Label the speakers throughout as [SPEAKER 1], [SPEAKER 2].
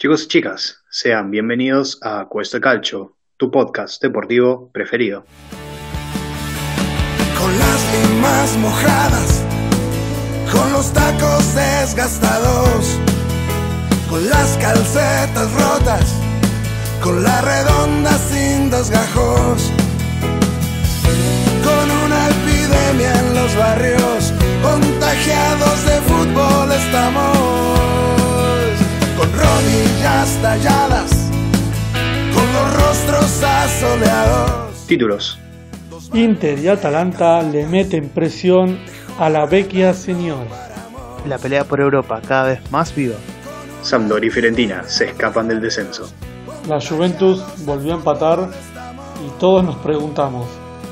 [SPEAKER 1] Chicos y chicas, sean bienvenidos a Cuesta Calcio, tu podcast deportivo preferido.
[SPEAKER 2] Con las limas mojadas, con los tacos desgastados, con las calcetas rotas, con la redonda sin dos gajos, con una epidemia en los barrios, contagiados de fútbol estamos con rodillas talladas, con los rostros asoleados.
[SPEAKER 1] Títulos.
[SPEAKER 3] Inter y Atalanta le meten presión a la vecchia señora.
[SPEAKER 4] La pelea por Europa cada vez más viva.
[SPEAKER 1] Sampdoria y Fiorentina se escapan del descenso.
[SPEAKER 3] La Juventus volvió a empatar y todos nos preguntamos,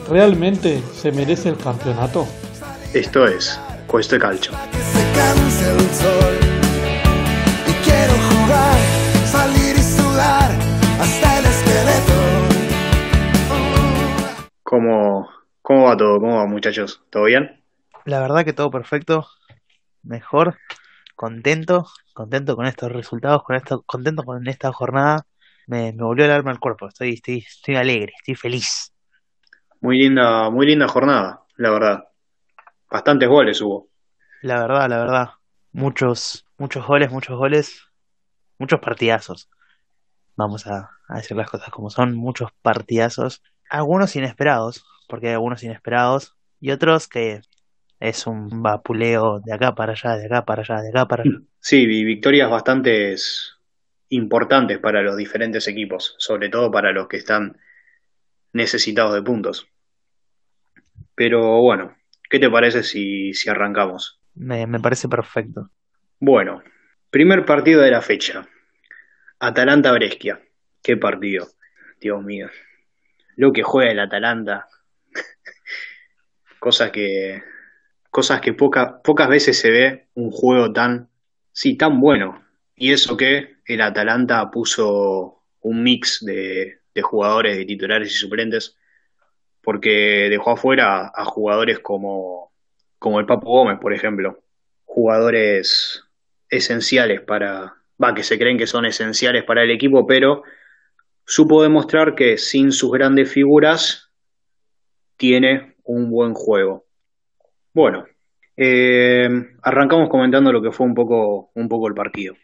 [SPEAKER 3] ¿realmente se merece el campeonato?
[SPEAKER 1] Esto es Cuesta Calcio. ¿Cómo, ¿Cómo va todo? ¿Cómo va muchachos? ¿Todo bien?
[SPEAKER 4] La verdad que todo perfecto. Mejor. Contento. Contento con estos resultados. Con esto, contento con esta jornada. Me, me volvió el alma al cuerpo. Estoy, estoy, estoy alegre. Estoy feliz.
[SPEAKER 1] Muy linda, muy linda jornada, la verdad. Bastantes goles hubo.
[SPEAKER 4] La verdad, la verdad. Muchos, muchos goles, muchos goles. Muchos partidazos. Vamos a, a decir las cosas como son. Muchos partidazos. Algunos inesperados. Porque hay algunos inesperados. Y otros que es un vapuleo de acá para allá, de acá para allá, de acá para allá.
[SPEAKER 1] Sí, vi victorias bastante importantes para los diferentes equipos, sobre todo para los que están necesitados de puntos. Pero bueno, ¿qué te parece si, si arrancamos?
[SPEAKER 4] Me, me parece perfecto.
[SPEAKER 1] Bueno, primer partido de la fecha. Atalanta-Brescia. ¿Qué partido? Dios mío. Lo que juega el Atalanta. cosas que. Cosas que poca- pocas veces se ve un juego tan. Sí, tan bueno. Y eso que el Atalanta puso un mix de, de jugadores, de titulares y suplentes. Porque dejó afuera a jugadores como, como el Papo Gómez, por ejemplo. Jugadores esenciales para, va, que se creen que son esenciales para el equipo, pero supo demostrar que sin sus grandes figuras tiene un buen juego. Bueno, eh, arrancamos comentando lo que fue un poco, un poco el partido.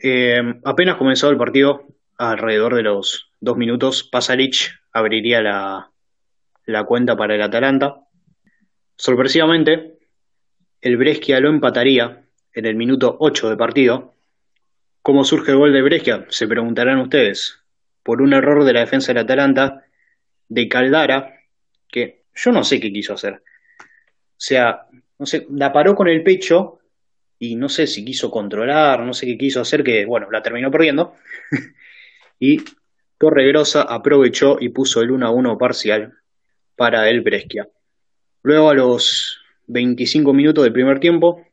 [SPEAKER 1] Eh, apenas comenzado el partido, alrededor de los dos minutos, Pasalic abriría la, la cuenta para el Atalanta. Sorpresivamente, el Brescia lo empataría en el minuto 8 de partido. ¿Cómo surge el gol de Brescia? Se preguntarán ustedes. Por un error de la defensa del Atalanta, de Caldara, que yo no sé qué quiso hacer. O sea, no sé, la paró con el pecho y no sé si quiso controlar, no sé qué quiso hacer, que bueno, la terminó perdiendo. y Torregrosa aprovechó y puso el 1 a 1 parcial para el Brescia. Luego a los 25 minutos del primer tiempo,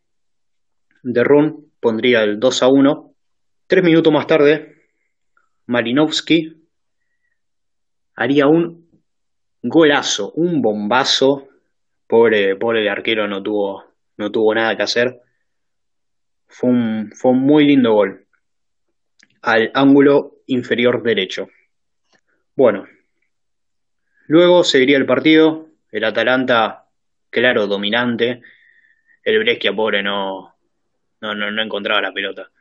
[SPEAKER 1] de Run pondría el 2 a 1. Tres minutos más tarde, Marinovsky haría un golazo, un bombazo. Pobre, pobre arquero no tuvo, no tuvo nada que hacer. Fue un, fue muy lindo gol. Al ángulo inferior derecho. Bueno. Luego seguiría el partido. El Atalanta, claro, dominante. El Brescia, pobre, no, no, no encontraba la pelota.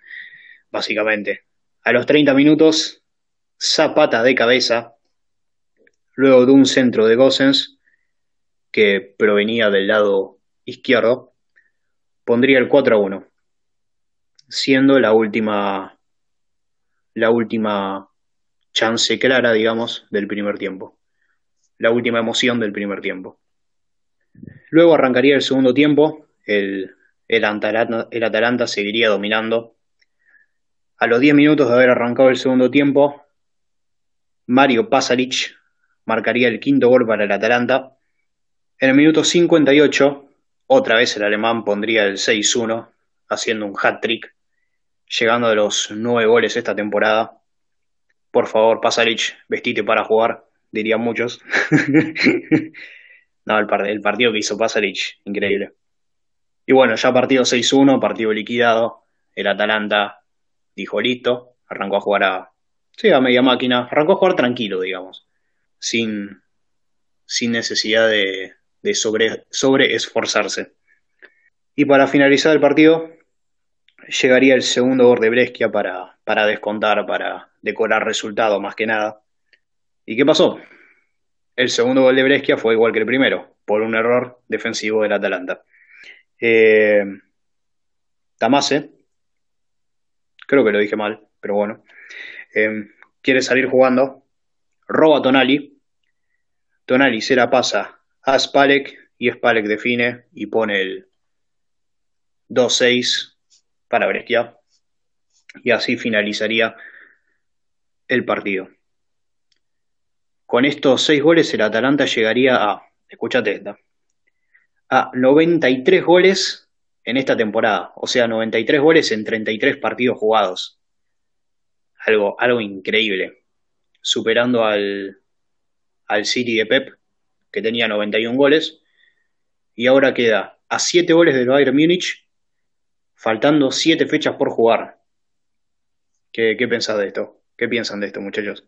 [SPEAKER 1] Básicamente. A los 30 minutos, Zapata de cabeza. Luego de un centro de Gossens, que provenía del lado izquierdo, pondría el 4 a 1. Siendo la última, la última chance clara, digamos, del primer tiempo. La última emoción del primer tiempo. Luego arrancaría el segundo tiempo. El, el, Atalanta, el Atalanta seguiría dominando. A los 10 minutos de haber arrancado el segundo tiempo, Mario Pasalic marcaría el quinto gol para el Atalanta. En el minuto 58, otra vez el alemán pondría el 6-1, haciendo un hat-trick, llegando a los 9 goles esta temporada. Por favor, Pasalic, vestite para jugar, dirían muchos. no, el, partido que hizo Pasalic, increíble. Y bueno, ya partido 6-1, partido liquidado. El Atalanta dijo listo, Arrancó a jugar a, sí, a media máquina, arrancó a jugar tranquilo, digamos, sin, sin necesidad de, de sobre, sobre esforzarse. Y para finalizar el partido, llegaría el segundo gol de Brescia para, para descontar, para decorar resultado más que nada. ¿Y qué pasó? El segundo gol de Brescia fue igual que el primero, por un error defensivo del Atalanta. Eh, Tamase, creo que lo dije mal, pero bueno, eh, quiere salir jugando, roba Tonali, Tonali se la pasa a Spalek y Spalek define y pone el 2-6 para Brescia y así finalizaría el partido. Con estos seis goles el Atalanta llegaría a, escúchate esta, a 93 goles en esta temporada, o sea, 93 goles en 33 partidos jugados. Algo, algo increíble, superando al, al City de Pep, que tenía 91 goles, y ahora queda a 7 goles del Bayern Múnich, faltando 7 fechas por jugar. ¿Qué, qué pensás de esto? ¿Qué piensan de esto, muchachos?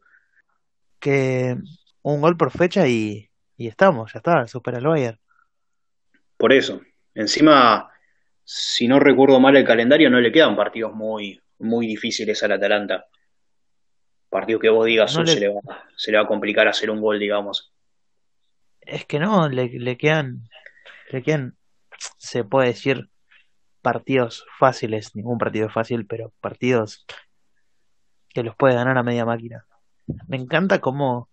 [SPEAKER 4] Que un gol por fecha y, y estamos, ya está, supera el Bayern.
[SPEAKER 1] Por eso. Encima, si no recuerdo mal el calendario, no le quedan partidos muy, muy difíciles al Atalanta. Partidos que vos digas,
[SPEAKER 4] No
[SPEAKER 1] "Oh,
[SPEAKER 4] le-
[SPEAKER 1] se, le va, se le va a complicar hacer un gol, digamos.
[SPEAKER 4] Es que no, le, le quedan, le quedan, se puede decir, partidos fáciles, ningún partido fácil, pero partidos que los puede ganar a media máquina. Me encanta cómo,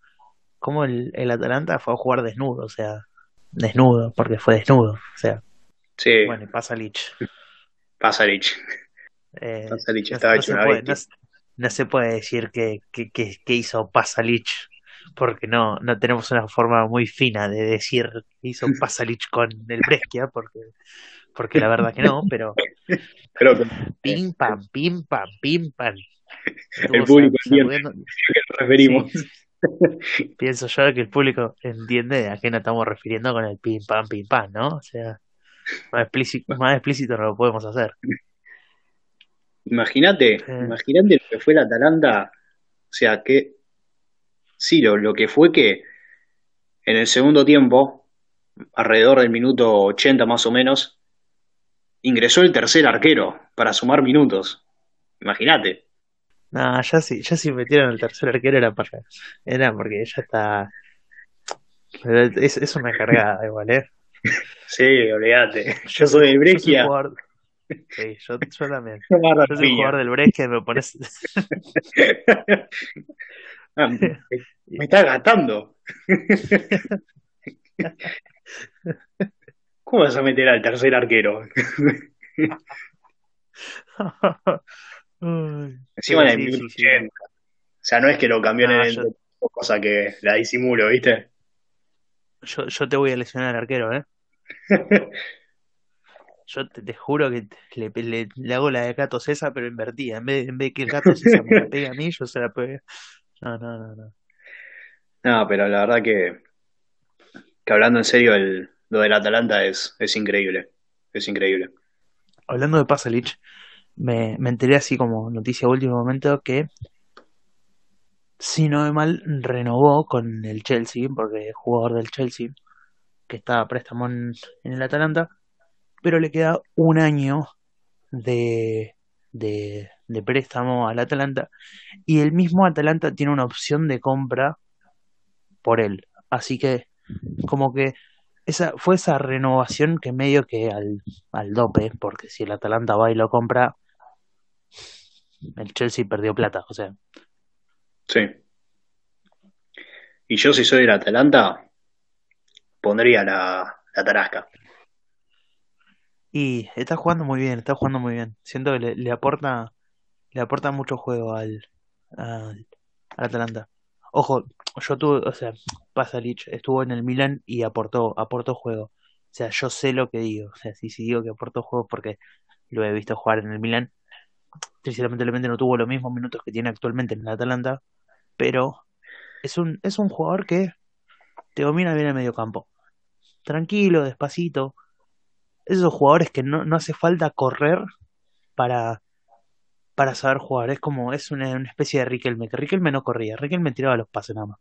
[SPEAKER 4] cómo el, el Atalanta fue a jugar desnudo, o sea, desnudo, porque fue desnudo, o sea,
[SPEAKER 1] Sí,
[SPEAKER 4] bueno, y pasa Lich.
[SPEAKER 1] Pasalic.
[SPEAKER 4] Eh,
[SPEAKER 1] Pasalic
[SPEAKER 4] no,
[SPEAKER 1] estaba
[SPEAKER 4] no
[SPEAKER 1] hecho una
[SPEAKER 4] puede,
[SPEAKER 1] bestia.
[SPEAKER 4] no, no se puede decir que, que, que, que hizo Pasalich, porque no, no tenemos una forma muy fina de decir que hizo Pasalich con el Brescia, porque, porque la verdad que no, pero
[SPEAKER 1] Creo que
[SPEAKER 4] pim pam, pim pam, pim pam.
[SPEAKER 1] el público entiende
[SPEAKER 4] sacudiendo-
[SPEAKER 1] a qué nos referimos.
[SPEAKER 4] Sí, pienso yo que el público entiende a qué nos estamos refiriendo con el pim pam, pim pam, ¿no? O sea, más explícito, más explícito no lo podemos hacer.
[SPEAKER 1] Imagínate,
[SPEAKER 4] Sí.
[SPEAKER 1] imagínate lo que fue el Atalanta. O sea, que sí, lo, lo que fue que en el segundo tiempo, alrededor del minuto 80 más o menos, ingresó el tercer arquero para sumar minutos. Imagínate.
[SPEAKER 4] No, ya sí, ya si metieron el tercer arquero era para, era porque ya está. Pero es, es una cargada igual, ¿eh?
[SPEAKER 1] Sí, olvídate. Yo soy
[SPEAKER 4] Yo soy
[SPEAKER 1] Brescia.
[SPEAKER 4] Sí, yo, yo también.
[SPEAKER 1] Agarra
[SPEAKER 4] Yo soy jugador del Brescia y me pones.
[SPEAKER 1] Ah, me, me está gastando. ¿Cómo vas a meter al tercer arquero? Encima en el
[SPEAKER 4] sí.
[SPEAKER 1] 80. O sea, no es que lo cambió en
[SPEAKER 4] No,
[SPEAKER 1] el
[SPEAKER 4] yo-
[SPEAKER 1] cosa que la disimulo, ¿viste?
[SPEAKER 4] Yo, yo te voy a lesionar al arquero, ¿eh? Yo te, te juro que le, le- le hago la de Gato César, pero invertida. En vez, en vez de que el Gato César me la pegue a mí, yo se la pegue. No, no, no, no.
[SPEAKER 1] No, pero la verdad que, que hablando en serio, el, lo del Atalanta es, es increíble. Es increíble.
[SPEAKER 4] Hablando de Pasalic, me, me enteré así como noticia de último momento que, si no me mal, renovó con el Chelsea, porque es jugador del Chelsea, que está a préstamo en, en el Atalanta, pero le queda un año de, de, préstamo al Atalanta, y el mismo Atalanta tiene una opción de compra por él. Así que, como que esa fue esa renovación que medio que al, al dope, porque si el Atalanta va y lo compra, el Chelsea perdió plata, o sea,
[SPEAKER 1] Sí. Y yo, si soy del Atalanta, pondría la, la tarasca.
[SPEAKER 4] Y está jugando muy bien, está jugando muy bien. Siento que le, le aporta, le aporta mucho juego al, al, al Atalanta. Ojo, yo tuve, o sea, Pasalic estuvo en el Milan y aportó, aportó juego. O sea, yo sé lo que digo. O sea, si, si digo que aportó juego porque lo he visto jugar en el Milan. Lamentablemente no tuvo los mismos minutos que tiene actualmente en el Atalanta, pero es un, es un jugador que te domina bien el medio campo. Tranquilo, despacito. Esos jugadores que no, no hace falta correr para, para saber jugar. Es como, es una, una especie de Riquelme, que Riquelme no corría, Riquelme tiraba los pases nada más.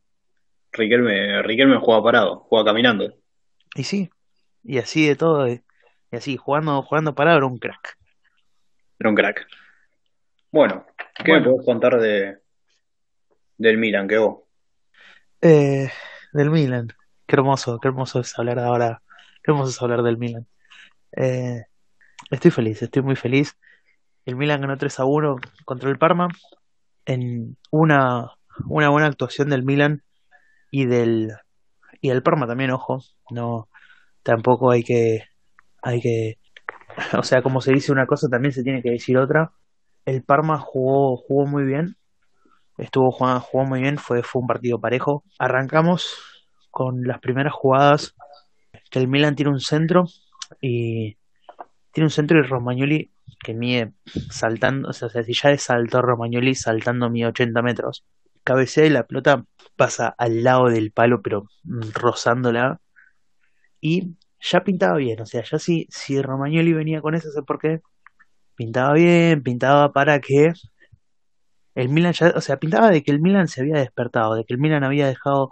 [SPEAKER 1] Riquelme, Riquelme juega parado, juega caminando.
[SPEAKER 4] Y sí, y así de todo, y así, jugando, jugando parado era un crack.
[SPEAKER 1] Era un crack. Bueno, ¿qué
[SPEAKER 4] Bueno.
[SPEAKER 1] me podés contar de del Milan? Que vos.
[SPEAKER 4] Eh, del Milan. Qué hermoso, qué hermoso es hablar ahora, qué hermoso es hablar del Milan. Eh, estoy feliz, estoy muy feliz. El Milan ganó 3 a 1 contra el Parma en una, una buena actuación del Milan y del y del Parma también, ojo, no tampoco hay que hay que o sea, como se dice una cosa también se tiene que decir otra. El Parma jugó jugó muy bien, estuvo jugando, jugó muy bien, fue fue un partido parejo. Arrancamos con las primeras jugadas que el Milan tiene un centro y tiene un centro y Romagnoli que mide saltando, o sea, si ya es salto Romagnoli saltando mide 80 metros, cabecea y la pelota pasa al lado del palo, pero rozándola, y ya pintaba bien, o sea, ya si, si Romagnoli venía con eso, sé por qué, pintaba bien, pintaba para que el Milan ya, o sea, pintaba de que el Milan se había despertado, de que el Milan había dejado,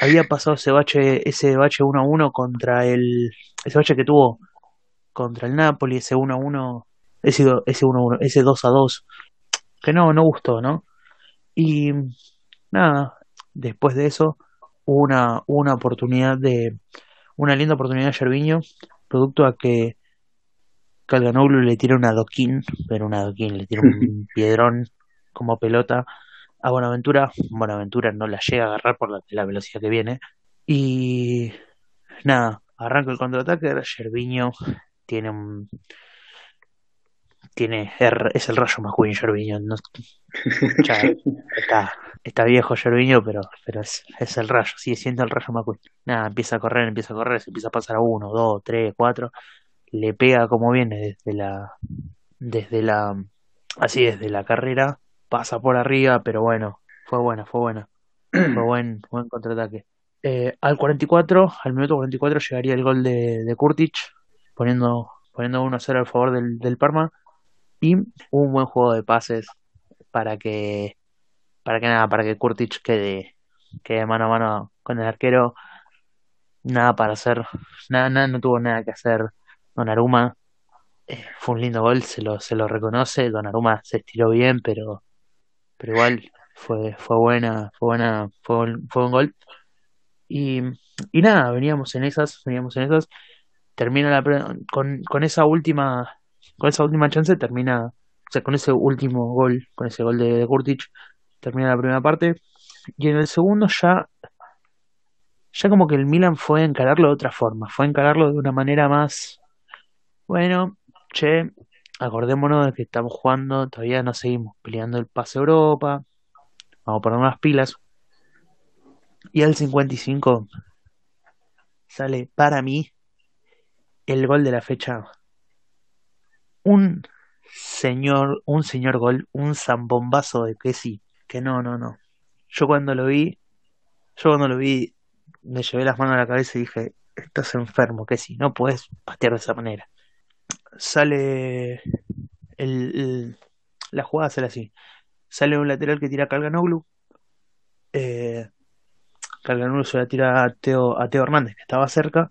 [SPEAKER 4] había pasado ese bache, ese bache 1 a 1 contra el, ese bache que tuvo contra el Napoli, ese 1 a 1, ese, do- ese 1 a 1, ese 2 a 2, que no, no gustó, ¿no? Y nada, después de eso hubo una, una oportunidad de, una linda oportunidad de Yerviño, producto a que Calganoglu le tira un adoquín, pero un adoquín, le tira un piedrón como pelota a Buenaventura. Buenaventura no la llega a agarrar por la, la velocidad que viene. Y nada, arranca el contraataque. Yerviño tiene un. Tiene, es el rayo McQueen, Yerviño. No, ya está, está viejo Yerviño, pero, pero es, es el rayo, sigue siendo el rayo McQueen. Nada, empieza a correr, empieza a correr, se empieza a pasar a uno, dos, tres, cuatro. Le pega como viene desde la. Desde la. Así desde la carrera. Pasa por arriba, pero bueno, fue buena, fue buena. Fue buen, buen contraataque. Eh, al 44, al minuto 44 llegaría el gol de, de Kurtic, poniendo, poniendo 1-0 al favor del, del Parma. Y un buen juego de pases para que, para que nada, para que Kurtic quede, quede mano a mano con el arquero. Nada para hacer, nada, nada, no tuvo nada que hacer Donnarumma. Eh, fue un lindo gol, se lo, se lo reconoce. Donnarumma se estiró bien, pero, pero igual fue, fue buena, fue buena, fue, fue un gol. Y, nada, veníamos en esas, veníamos en esas. Termina la con, con esa última, con esa última chance termina, o sea, con ese último gol, con ese gol de, de Kurtic, termina la primera parte. Y en el segundo ya, ya como que el Milan fue a encararlo de otra forma, fue a encararlo de una manera más, bueno, che, acordémonos de que estamos jugando, todavía no seguimos peleando el pase Europa, vamos a poner unas pilas. Y al 55 sale para mí el gol de la fecha. Un señor, un señor gol, un zambombazo de que sí, que no, no, no. Yo cuando lo vi, yo cuando lo vi, me llevé las manos a la cabeza y dije, estás enfermo, que sí, no puedes patear de esa manera. Sale el, la jugada sale así. Sale un lateral que tira Calganoglu. Eh, Calganoglu se la tira a Teo, a Teo Hernández, que estaba cerca.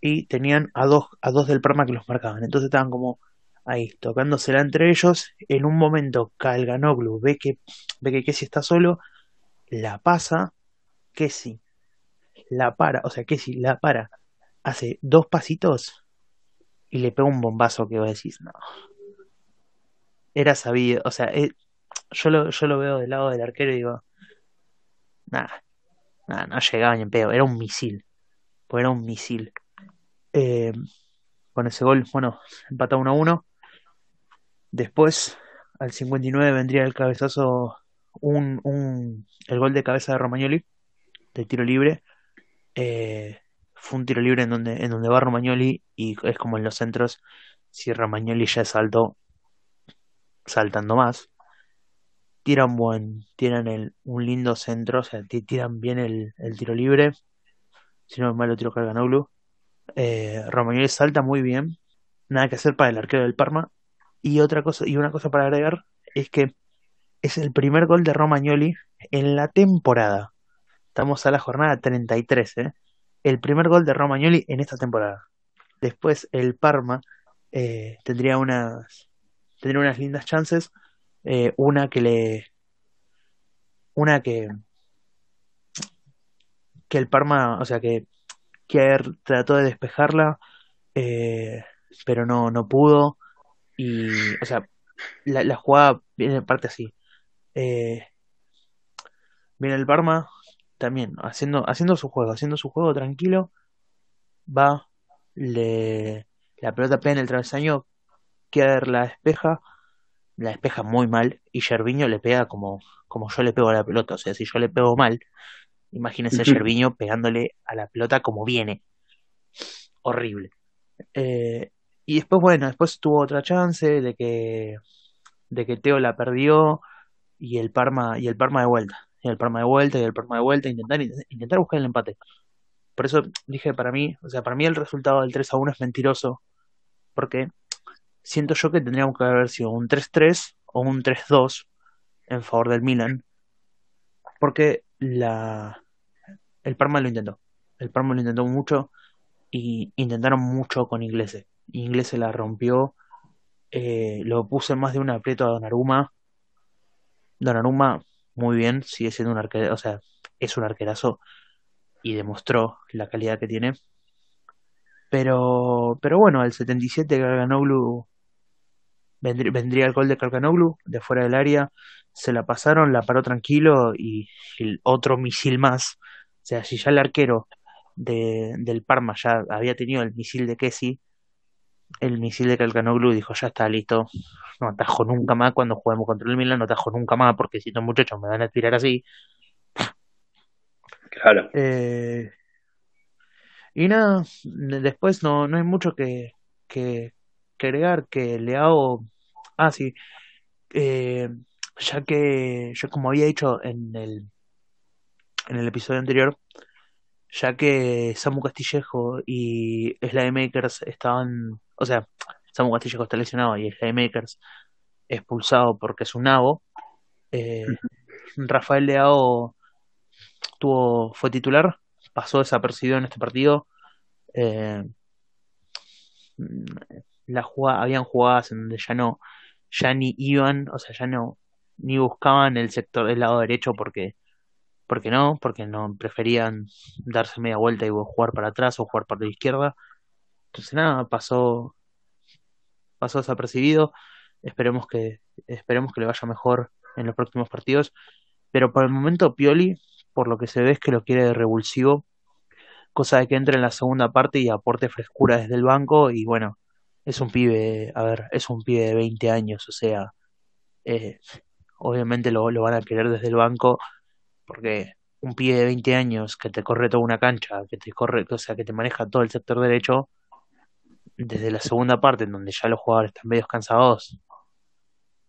[SPEAKER 4] Y tenían a dos, a dos del Parma que los marcaban. Entonces estaban como ahí, tocándosela entre ellos. En un momento, Calganoglu ve que, ve que Kessi está solo, la pasa. Kessi la para, o sea, Kessi la para, hace dos pasitos y le pega un bombazo que vos decís, no. Era sabido, o sea, eh, yo lo, yo lo veo del lado del arquero y digo, nada, no llegaba ni en pedo, era un misil, pues era un misil. Eh, con ese gol, bueno, empata 1 a 1. Después, al 59 vendría el cabezazo, un, un, el gol de cabeza de Romagnoli, de tiro libre. Eh, fue un tiro libre en donde, en donde va Romagnoli y es como en los centros, si Romagnoli ya saltó, saltando más. Tiran buen, tiran el, un lindo centro, o sea, ti- tiran bien el, el tiro libre. Si no es malo, tiro Calganoglu. Eh, Romagnoli salta muy bien. Nada que hacer para el arquero del Parma. Y otra cosa, y una cosa para agregar es que es el primer gol de Romagnoli en la temporada. Estamos a la jornada 33, ¿eh? El primer gol de Romagnoli en esta temporada. Después el Parma eh, tendría unas tendría unas lindas chances. Eh, una que le una que que el Parma, o sea que Kier trató de despejarla, eh, pero no, no pudo. Y, o sea, la, la jugada viene en parte así. Eh, viene el Parma también haciendo, haciendo su juego, haciendo su juego tranquilo. Va, le, la pelota pega en el travesaño, Kier la despeja, la despeja muy mal y Gerviño le pega como, como yo le pego a la pelota. O sea, si yo le pego mal, imagínense a Gerviño pegándole a la pelota como viene. Horrible. Eh, y después, bueno, después tuvo otra chance de que, de que Teo la perdió y el Parma, y el Parma de vuelta. Y el Parma de vuelta, y el Parma de vuelta, intentar, intentar buscar el empate. Por eso dije para mí, o sea, para mí el resultado del 3 a 1 es mentiroso. Porque siento yo que tendríamos que haber sido un 3-3 o un 3-2 en favor del Milan. Porque la el Parma lo intentó. El Parma lo intentó mucho y intentaron mucho con Inglese. Inglese la rompió, eh, lo puse más de un aprieto a Donnarumma. Donnarumma, muy bien, sigue siendo un arquero, o sea, es un arquerazo y demostró la calidad que tiene. Pero, pero bueno, al 77 Garganoglu vendría, vendría el gol de Garganoglu de fuera del área, se la pasaron, la paró tranquilo y, y otro misil más. O sea, si ya el arquero de, del Parma ya había tenido el misil de Kessi, el misil de Calcanoglu dijo, ya está listo, no atajo nunca más cuando juguemos contra el Milan, no atajo nunca más porque si estos muchachos me van a tirar así.
[SPEAKER 1] Claro.
[SPEAKER 4] Eh, y nada, después no, no hay mucho que, que, que agregar, que Leao... Ah, sí. Eh, ya que yo como había dicho en el, en el episodio anterior, ya que Samu Castillejo y Slade Makers estaban, o sea, Samu Castillejo está lesionado y Slade Makers expulsado porque es un nabo, eh, Rafael Leao tuvo, fue titular, pasó desapercibido en este partido. Eh, la jugada, habían jugadas en donde ya no, ya ni iban, o sea, ya no, ni buscaban el sector del lado derecho porque porque no, porque no preferían darse media vuelta y jugar para atrás o jugar para la izquierda. Entonces nada, pasó pasó desapercibido. Esperemos que esperemos que le vaya mejor en los próximos partidos, pero por el momento Pioli, por lo que se ve es que lo quiere de revulsivo, cosa de que entre en la segunda parte y aporte frescura desde el banco y bueno, es un pibe, a ver, es un pibe de 20 años, o sea, eh, obviamente lo, lo van a querer desde el banco porque un pibe de 20 años que te corre toda una cancha, que te corre, o sea, que te maneja todo el sector derecho, desde la segunda parte, en donde ya los jugadores están medio cansados,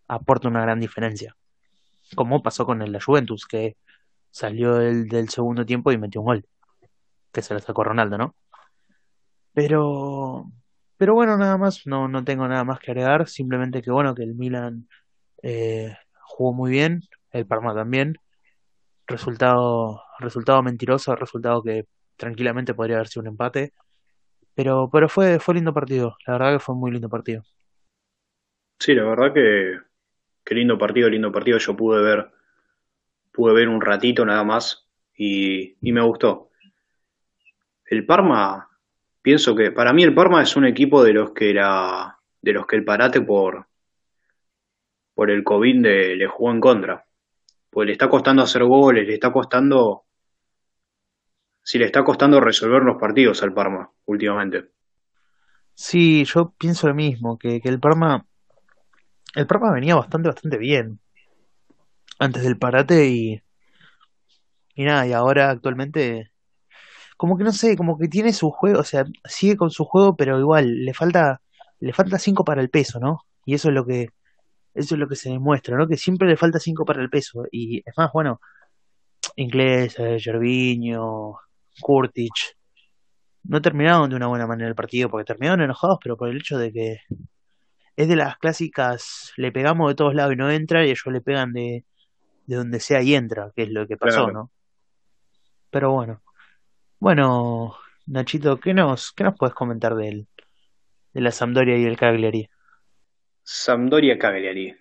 [SPEAKER 4] aporta una gran diferencia. Como pasó con el la Juventus, que salió del, del segundo tiempo y metió un gol, que se lo sacó Ronaldo, ¿no? Pero, pero bueno, nada más, no, no tengo nada más que agregar, simplemente que bueno, que el Milan eh, jugó muy bien, el Parma también, resultado, resultado mentiroso, resultado que tranquilamente podría haber sido un empate. Pero, pero fue, fue lindo partido, la verdad que fue muy lindo partido.
[SPEAKER 1] Sí, la verdad que, que lindo partido, lindo partido. Yo pude ver, pude ver un ratito nada más y, y me gustó. El Parma, pienso que para mí el Parma es un equipo de los que era, de los que el parate por, por el COVID de- le jugó en contra. Pues le está costando hacer goles, le está costando, sí, le está costando resolver los partidos al Parma últimamente.
[SPEAKER 4] Sí, yo pienso lo mismo, que, que el Parma, el Parma venía bastante, bastante bien antes del parate y, y nada, y ahora actualmente, como que no sé, como que tiene su juego, o sea, sigue con su juego, pero igual, le falta, le falta cinco para el peso, ¿no? Y eso es lo que, eso es lo que se demuestra, ¿no? Que siempre le falta cinco para el peso. Y es más, bueno, Inglés, eh, Gervinho, Kurtic, no terminaron de una buena manera el partido, porque terminaron enojados, pero por el hecho de que es de las clásicas, le pegamos de todos lados y no entra, y ellos le pegan de, de donde sea y entra, que es lo que pasó,
[SPEAKER 1] Claro.
[SPEAKER 4] ¿no? Pero bueno, bueno, Nachito, ¿qué nos, qué nos puedes comentar del, de la Sampdoria y el Cagliari?
[SPEAKER 1] Sampdoria Cagliari.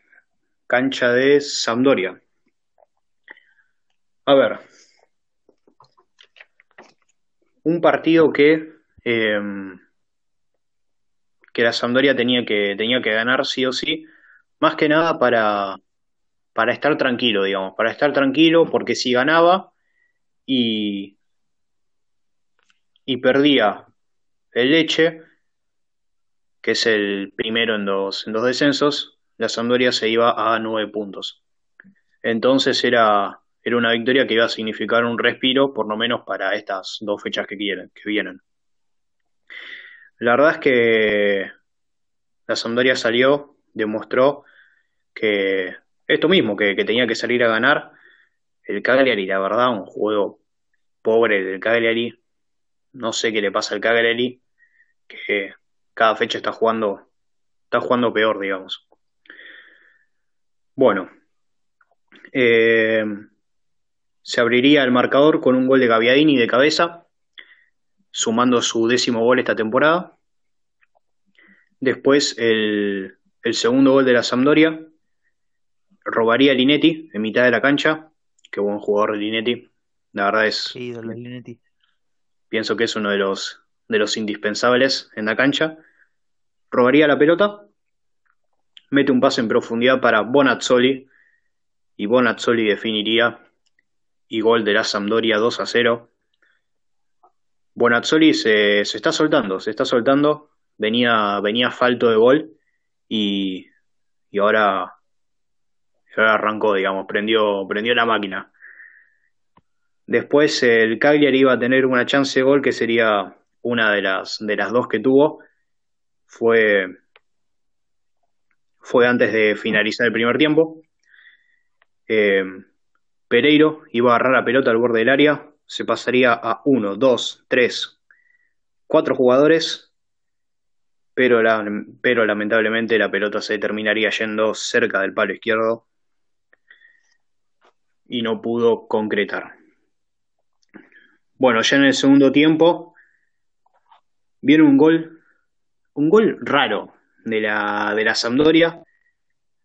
[SPEAKER 1] Cancha de Sampdoria. A ver, un partido que, eh, que la Sampdoria tenía que, tenía que ganar sí o sí, más que nada para, para estar tranquilo, digamos, para estar tranquilo, porque si ganaba y, y perdía el Leche, que es el primero en dos, en dos descensos, la Sampdoria se iba a nueve puntos. Entonces era, era una victoria que iba a significar un respiro, por lo menos para estas dos fechas que, quieren, que vienen. La verdad es que la Sampdoria salió, demostró que esto mismo, que, que tenía que salir a ganar. El Cagliari, la verdad, un juego pobre del Cagliari. No sé qué le pasa al Cagliari, que cada fecha está jugando, está jugando peor, digamos. Bueno, eh, se abriría el marcador con un gol de Gaviadini de cabeza, sumando su décimo gol esta temporada. Después el, el segundo gol de la Sampdoria robaría Linetti en mitad de la cancha. Qué buen jugador Linetti. La verdad es,
[SPEAKER 4] ídolo, Linetti.
[SPEAKER 1] Pienso que es uno de los, de los indispensables en la cancha. Robaría la pelota, mete un pase en profundidad para Bonazzoli y Bonazzoli definiría y gol de la Sampdoria 2 a 0. Bonazzoli se, se está soltando, se está soltando, venía, venía falto de gol y, y ahora, ahora arrancó, digamos, prendió, prendió la máquina. Después el Cagliari iba a tener una chance de gol que sería una de las, de las dos que tuvo. Fue, fue antes de finalizar el primer tiempo. Eh, Pereiro iba a agarrar la pelota al borde del área, se pasaría a uno, dos, tres, cuatro jugadores, pero, la, pero lamentablemente la pelota se terminaría yendo cerca del palo izquierdo y no pudo concretar. Bueno, ya en el segundo tiempo viene un gol, un gol raro de la, de la Sampdoria,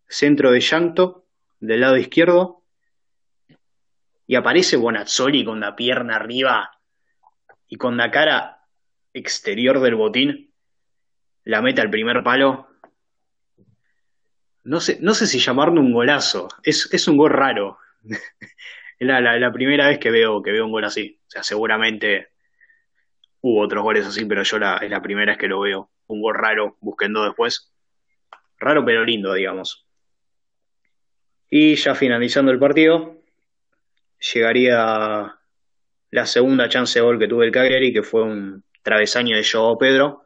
[SPEAKER 1] centro de Llanto, del lado izquierdo, y aparece Bonazzoli con la pierna arriba y con la cara exterior del botín, la mete al primer palo. No sé, no sé si llamarlo un golazo, es, es un gol raro. Es la, la, primera vez que veo, que veo un gol así. O sea, seguramente hubo otros goles así, pero yo la, es la primera vez que lo veo. Un gol raro, buscando después. Raro pero lindo, digamos. Y ya finalizando el partido, llegaría la segunda chance de gol que tuvo el Cagliari, que fue un travesaño de Joao Pedro,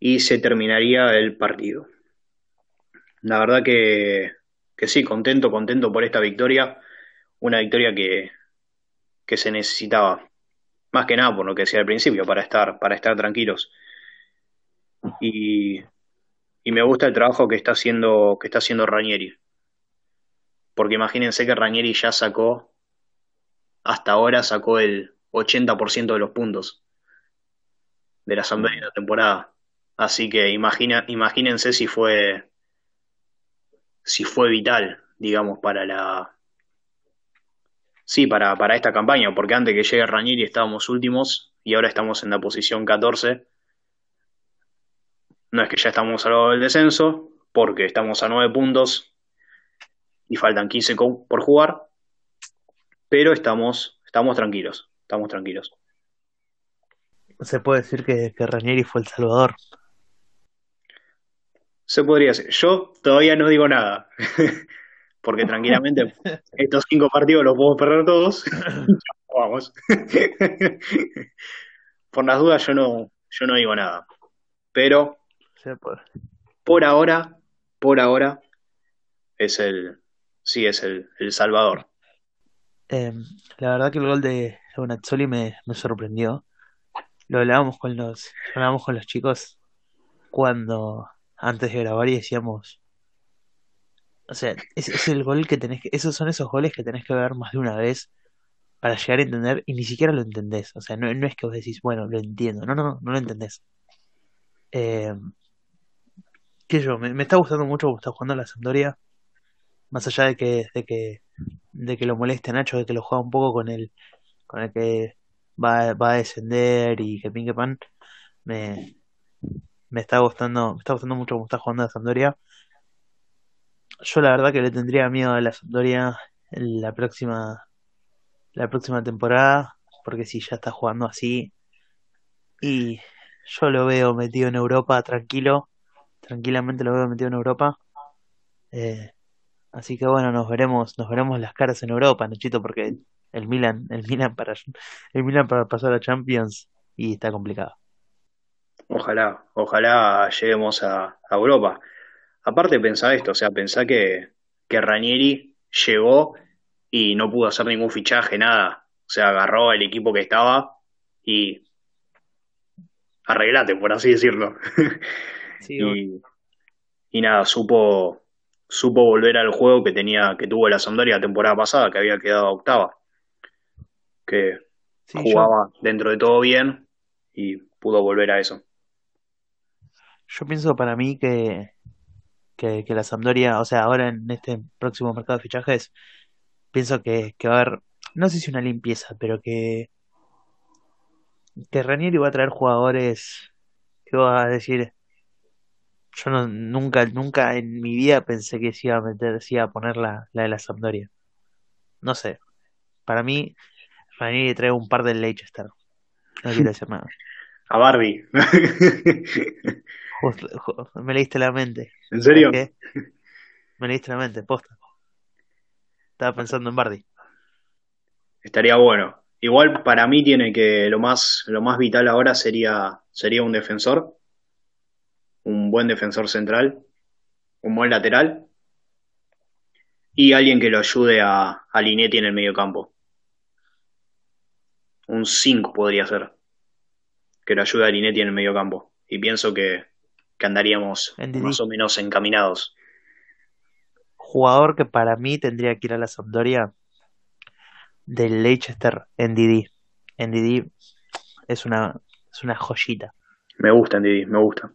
[SPEAKER 1] y se terminaría el partido. La verdad que, que sí, contento, contento por esta victoria, una victoria que, que se necesitaba, más que nada por lo que decía al principio, para estar, para estar tranquilos. Y, y me gusta el trabajo que está haciendo, que está haciendo Ranieri. Porque imagínense que Ranieri ya sacó, hasta ahora sacó el 80% de los puntos de la asamblea de la temporada. Así que imagina, imagínense si fue, si fue vital, digamos, para la, sí, para, para esta campaña, porque antes que llegue Ranieri estábamos últimos y ahora estamos en la posición 14. No es que ya estamos salvados del descenso, porque estamos a 9 puntos y faltan 15 por jugar, pero estamos, estamos tranquilos, estamos tranquilos.
[SPEAKER 4] Se puede decir que, que Ranieri fue el salvador.
[SPEAKER 1] Se podría decir. Yo todavía no digo nada, porque tranquilamente estos cinco partidos los podemos perder todos. Vamos. Por las dudas yo no, yo no digo nada. Pero
[SPEAKER 4] puede.
[SPEAKER 1] por ahora, por ahora, es el, sí, es el, el Salvador.
[SPEAKER 4] Eh, la verdad que el gol de Bonazzoli me, me sorprendió. Lo hablábamos con los, lo hablábamos con los chicos cuando, antes de grabar y decíamos, o sea, es, es el gol que tenés que, esos son esos goles que tenés que ver más de una vez para llegar a entender y ni siquiera lo entendés. O sea, no, es que vos decís, bueno, lo entiendo. No, no, no, no lo entendés. Eh, qué yo, me, me está gustando mucho cómo está jugando la Sampdoria. Más allá de que, de que, de que lo moleste a Nacho, de que lo juega un poco con el, con el que va, va a descender y que pinque pan, me, me está gustando, me está gustando mucho cómo está jugando la Sampdoria. Yo la verdad que le tendría miedo a la Sampdoria la próxima, la próxima temporada, porque si ya está jugando así, y yo lo veo metido en Europa tranquilo, tranquilamente lo veo metido en Europa. Eh, así que bueno, nos veremos, nos veremos las caras en Europa, Nachito, porque el Milan, el Milan para el Milan para pasar a Champions y está complicado.
[SPEAKER 1] Ojalá, ojalá lleguemos a Europa. Aparte pensá esto, o sea, pensá que, que Ranieri llegó y no pudo hacer ningún fichaje, nada. O sea, agarró el equipo que estaba y arreglate, por así decirlo.
[SPEAKER 4] Sí.
[SPEAKER 1] Y, y nada, supo, supo volver al juego que tenía, que tuvo la Sampdoria la temporada pasada, que había quedado octava, que
[SPEAKER 4] sí, yo,
[SPEAKER 1] jugaba dentro de todo bien y pudo volver a eso.
[SPEAKER 4] yo pienso para mí que, que, la Sampdoria, o sea, ahora en este próximo mercado de fichajes, pienso que, que va a haber, no sé si una limpieza, pero que, que Ranieri va a traer jugadores que va a decir, yo no, nunca, nunca en mi vida pensé que se iba a meter, se iba a poner la, la de la Sampdoria. No sé, para mí Ranieri trae un par del Leicester, no quiero decir nada.
[SPEAKER 1] A Barbie.
[SPEAKER 4] Justo- me leíste la mente,
[SPEAKER 1] ¿En
[SPEAKER 4] ¿sabes
[SPEAKER 1] serio?
[SPEAKER 4] qué? Me leíste la mente, posta. Estaba pensando en Bardi.
[SPEAKER 1] Estaría bueno. Igual para mí tiene que lo más, lo más vital ahora sería, sería un defensor, un buen defensor central, un buen lateral y alguien que lo ayude a, a Linetti en el medio campo. Un 5 podría ser, que lo ayude a Linetti en el medio campo. Y pienso que, que andaríamos
[SPEAKER 4] En
[SPEAKER 1] más
[SPEAKER 4] Didi.
[SPEAKER 1] o menos encaminados.
[SPEAKER 4] Jugador que para mí tendría que ir a la Sampdoria del Leicester, NDD. NDD es una, es una joyita.
[SPEAKER 1] Me gusta, Didi, me gusta.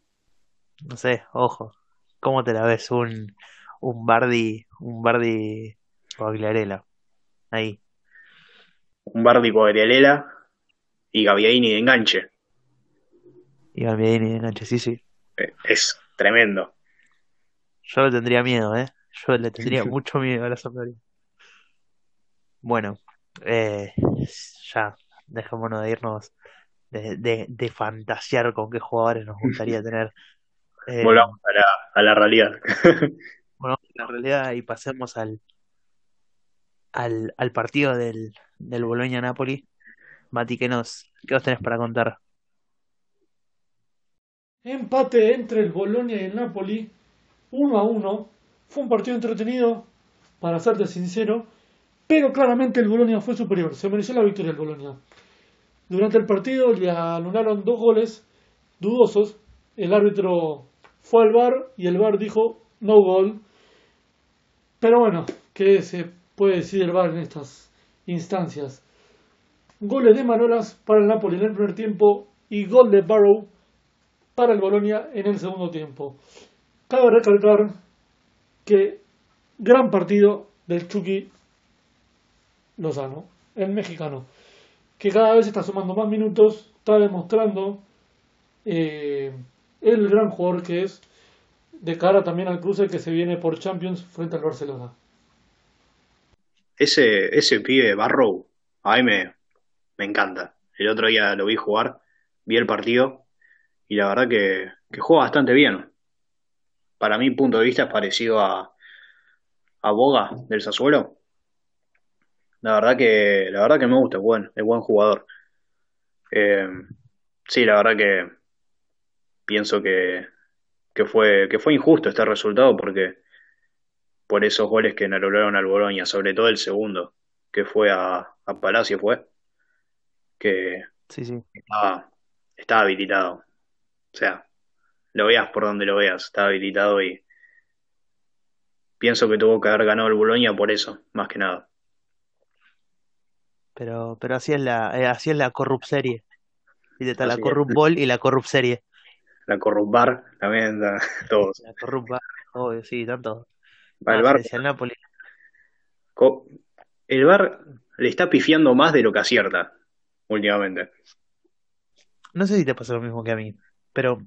[SPEAKER 4] No sé, ojo. ¿Cómo te la ves? Un, un Bardi, un Bardi Quagliarella. Ahí.
[SPEAKER 1] Un Bardi Quagliarella y Gaviaini de enganche.
[SPEAKER 4] Y Gambini de enganche, sí, sí.
[SPEAKER 1] Es tremendo.
[SPEAKER 4] Yo le tendría miedo, ¿eh? Yo le tendría mucho miedo a la Sampdoria. Bueno, eh, ya, dejémonos de irnos, de, de, de fantasear con qué jugadores nos gustaría tener. Eh,
[SPEAKER 1] Volvamos a la, a la realidad.
[SPEAKER 4] bueno, la realidad y pasemos al, al, al partido del, del Bologna-Napoli. Mati, ¿qué nos, qué nos tenés para contar?
[SPEAKER 3] Empate entre el Bolonia y el Napoli, 1 a 1. Fue un partido entretenido, para serte sincero, pero claramente el Bolonia fue superior. Se mereció la victoria el Bolonia. Durante el partido le anularon dos goles dudosos. El árbitro fue al VAR y el VAR dijo no gol. Pero bueno, ¿qué se puede decir del VAR en estas instancias? Goles de Manolas para el Napoli en el primer tiempo y gol de Barrow para el Bolonia en el segundo tiempo. Cabe recalcar que gran partido del Chucky Lozano, el mexicano, que cada vez está sumando más minutos, está demostrando eh, el gran jugador que es de cara también al cruce que se viene por Champions frente al Barcelona.
[SPEAKER 1] Ese, ese pibe Barrow, a mí me, me encanta. El otro día lo vi jugar, vi el partido y la verdad que, que juega bastante bien. Para mi punto de vista es parecido a, a Boga del Sassuolo. La verdad que, la verdad que me gusta, es buen, es buen jugador. Eh, sí, la verdad que pienso que, que fue, que fue injusto este resultado porque por esos goles que anularon al Boloña, sobre todo el segundo, que fue a, a Palacio fue, que
[SPEAKER 4] Sí, sí.
[SPEAKER 1] estaba, estaba habilitado. O sea, lo veas por donde lo veas, está habilitado y pienso que tuvo que haber ganado el Boloña por eso, más que nada.
[SPEAKER 4] Pero, pero así es la, eh, así es la corrupt serie. Y está la
[SPEAKER 1] Así
[SPEAKER 4] corrupt
[SPEAKER 1] es.
[SPEAKER 4] ball y la corrupt serie.
[SPEAKER 1] La Corrupbar también, da- todos.
[SPEAKER 4] La corrupt bar, obvio, sí, tanto.
[SPEAKER 1] Para el
[SPEAKER 4] se
[SPEAKER 1] Bar,
[SPEAKER 4] el
[SPEAKER 1] Bar le está pifiando más de lo que acierta últimamente.
[SPEAKER 4] No sé si te pasa lo mismo que a mí, pero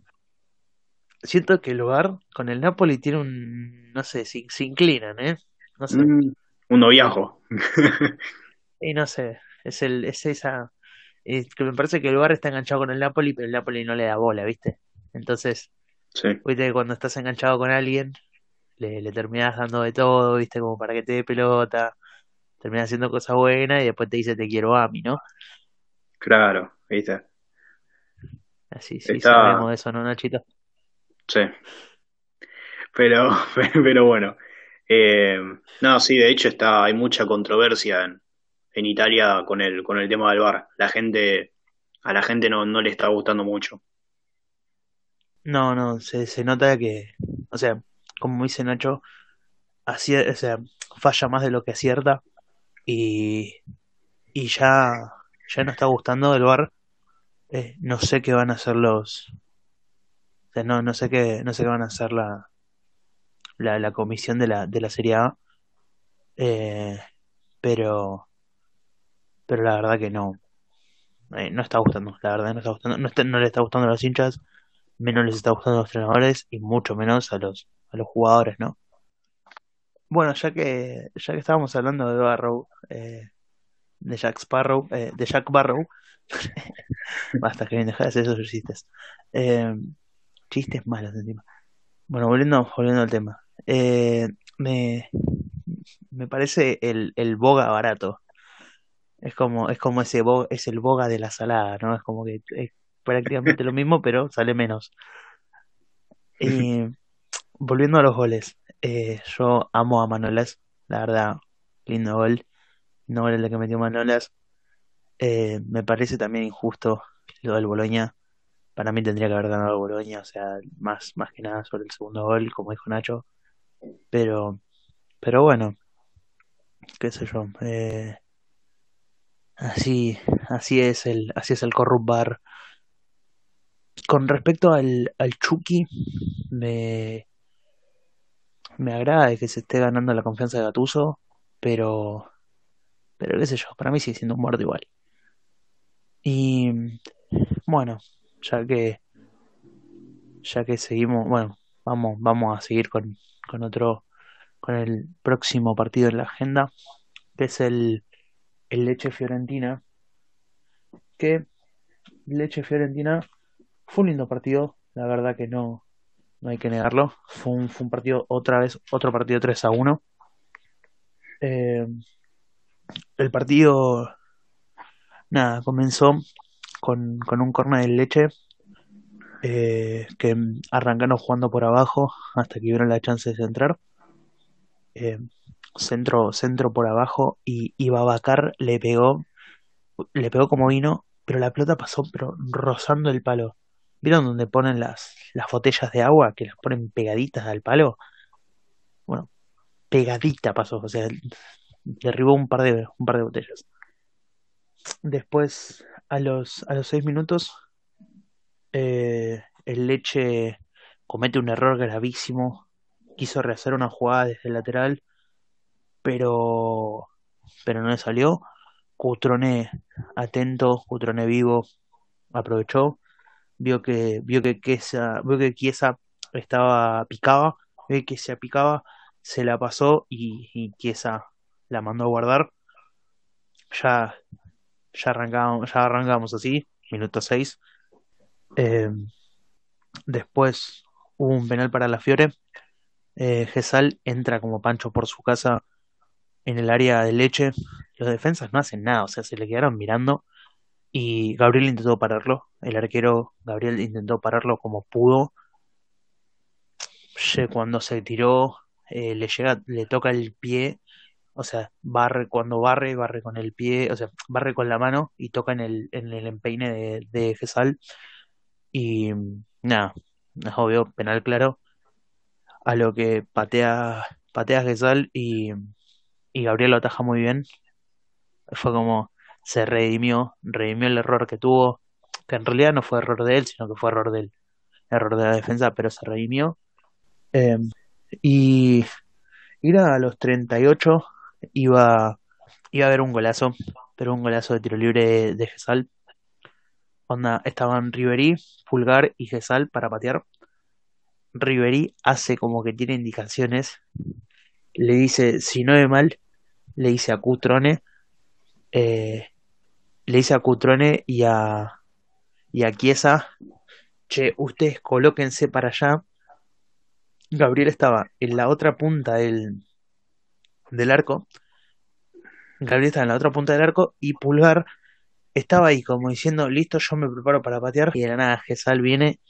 [SPEAKER 4] siento que el bar con el Napoli tiene un, no sé, se, se inclinan, ¿eh? No sé.
[SPEAKER 1] Mm, un noviajo.
[SPEAKER 4] Y no sé, es el, es esa, es que me parece que el bar está enganchado con el Napoli, pero el Napoli no le da bola, ¿viste? Entonces,
[SPEAKER 1] Sí,
[SPEAKER 4] viste que cuando estás enganchado con alguien, le, le terminás dando de todo, ¿viste? Como para que te dé pelota, terminas haciendo cosas buenas y después te dice te quiero a mí, ¿no?
[SPEAKER 1] claro, ¿viste?
[SPEAKER 4] Así, sí,
[SPEAKER 1] Está-
[SPEAKER 4] sabemos de eso, ¿no, Nachito?
[SPEAKER 1] Sí. Pero, pero bueno. Eh, no, sí, de hecho está, hay mucha controversia en, en Italia con el, con el tema del VAR. La gente, a la gente no, no le está gustando mucho.
[SPEAKER 4] No, no, se, se nota que, o sea, como dice Nacho, así, o sea, falla más de lo que acierta y, y ya, ya no está gustando el VAR. Eh, no sé qué van a hacer los, o sea, no, no sé qué, no sé qué van a hacer la, la, la comisión de la, de la Serie A, eh, pero, pero la verdad que no, eh, no está gustando, la verdad no está gustando, no, no le está gustando a los hinchas, menos les está gustando a los entrenadores y mucho menos a los, a los jugadores, ¿no? Bueno, ya que, ya que estábamos hablando de Barrow, eh, de Jack Sparrow, eh, de Jack Barrow, basta que dejar de hacer esos chistes, eh, chistes malos encima. Bueno, volviendo, volviendo al tema, eh, me, me parece el, el boga barato. Es como, es como ese bo- es el boga de la salada, ¿no? Es como que es prácticamente lo mismo, pero sale menos. Y volviendo a los goles, eh, yo amo a Manolas, la verdad, lindo gol, no gol el que metió Manolas. Eh, me parece también injusto lo del Boloña. Para mí tendría que haber ganado Boloña, o sea, más, más que nada sobre el segundo gol, como dijo Nacho. Pero, pero bueno, qué sé yo. eh, así, así es el, así es el Corrupt Bar. Con respecto al, al Chucky, me, me agrada que se esté ganando la confianza de Gattuso, pero, pero qué sé yo, para mí sigue siendo un muerto igual. Y bueno, ya que, ya que seguimos, bueno, vamos, vamos a seguir con, con otro, con el próximo partido en la agenda, que es el, el Leche Fiorentina, que Leche Fiorentina fue un lindo partido, la verdad que no, no hay que negarlo. Fue un, fue un partido, otra vez, otro partido 3 a 1. Eh, el partido, nada, comenzó con, con un corner del leche eh, que arrancaron jugando por abajo hasta que vieron la chance de centrar. Eh, centro, centro por abajo y, y Babacar le pegó, le pegó como vino, pero la pelota pasó pero rozando el palo. ¿Vieron donde ponen las, las botellas de agua que las ponen pegaditas al palo? Bueno, pegadita pasó, o sea, derribó un par de, un par de botellas. Después, a los, a los seis minutos, eh, el Leche comete un error gravísimo. Quiso rehacer una jugada desde el lateral, pero, pero no le salió. Cutrone atento, Cutrone vivo, aprovechó, vio que, vio que Chiesa, vio que Chiesa estaba picaba, vio que se picaba, se la pasó y, y Chiesa la mandó a guardar. Ya, ya arrancamos, ya arrancamos así, minuto 6. Eh, después hubo un penal para la Fiore. Eh, Gesal entra como Pancho por su casa en el área de leche. Los defensas no hacen nada, o sea, se le quedaron mirando. Y Gabriel intentó pararlo. El arquero Gabriel intentó pararlo como pudo. Cuando se tiró, eh, le llega, le toca el pie. O sea, barre cuando barre, barre con el pie, o sea, barre con la mano y toca en el, en el empeine de, de Gesal. Y nada, es obvio, penal claro, a lo que patea, patea Gesal y, y Gabriel lo ataja muy bien. Fue como se redimió, redimió el error que tuvo, que en realidad no fue error de él, sino que fue error del error de la defensa, pero se redimió. Eh, y, y a los 38 iba, iba a haber un golazo, pero un golazo de tiro libre de, de Gesal. Onda, estaban Riverí, Pulgar y Gesal para patear. Riverí hace como que tiene indicaciones. Le dice, si no ve mal, le dice a Cutrone, eh, le dice a Cutrone y a, y a Chiesa, che, ustedes colóquense para allá. Gabriel estaba en la otra punta del, del arco. Gabriel estaba en la otra punta del arco y Pulgar estaba ahí como diciendo, listo, yo me preparo para patear. Y de la nada Gesal viene,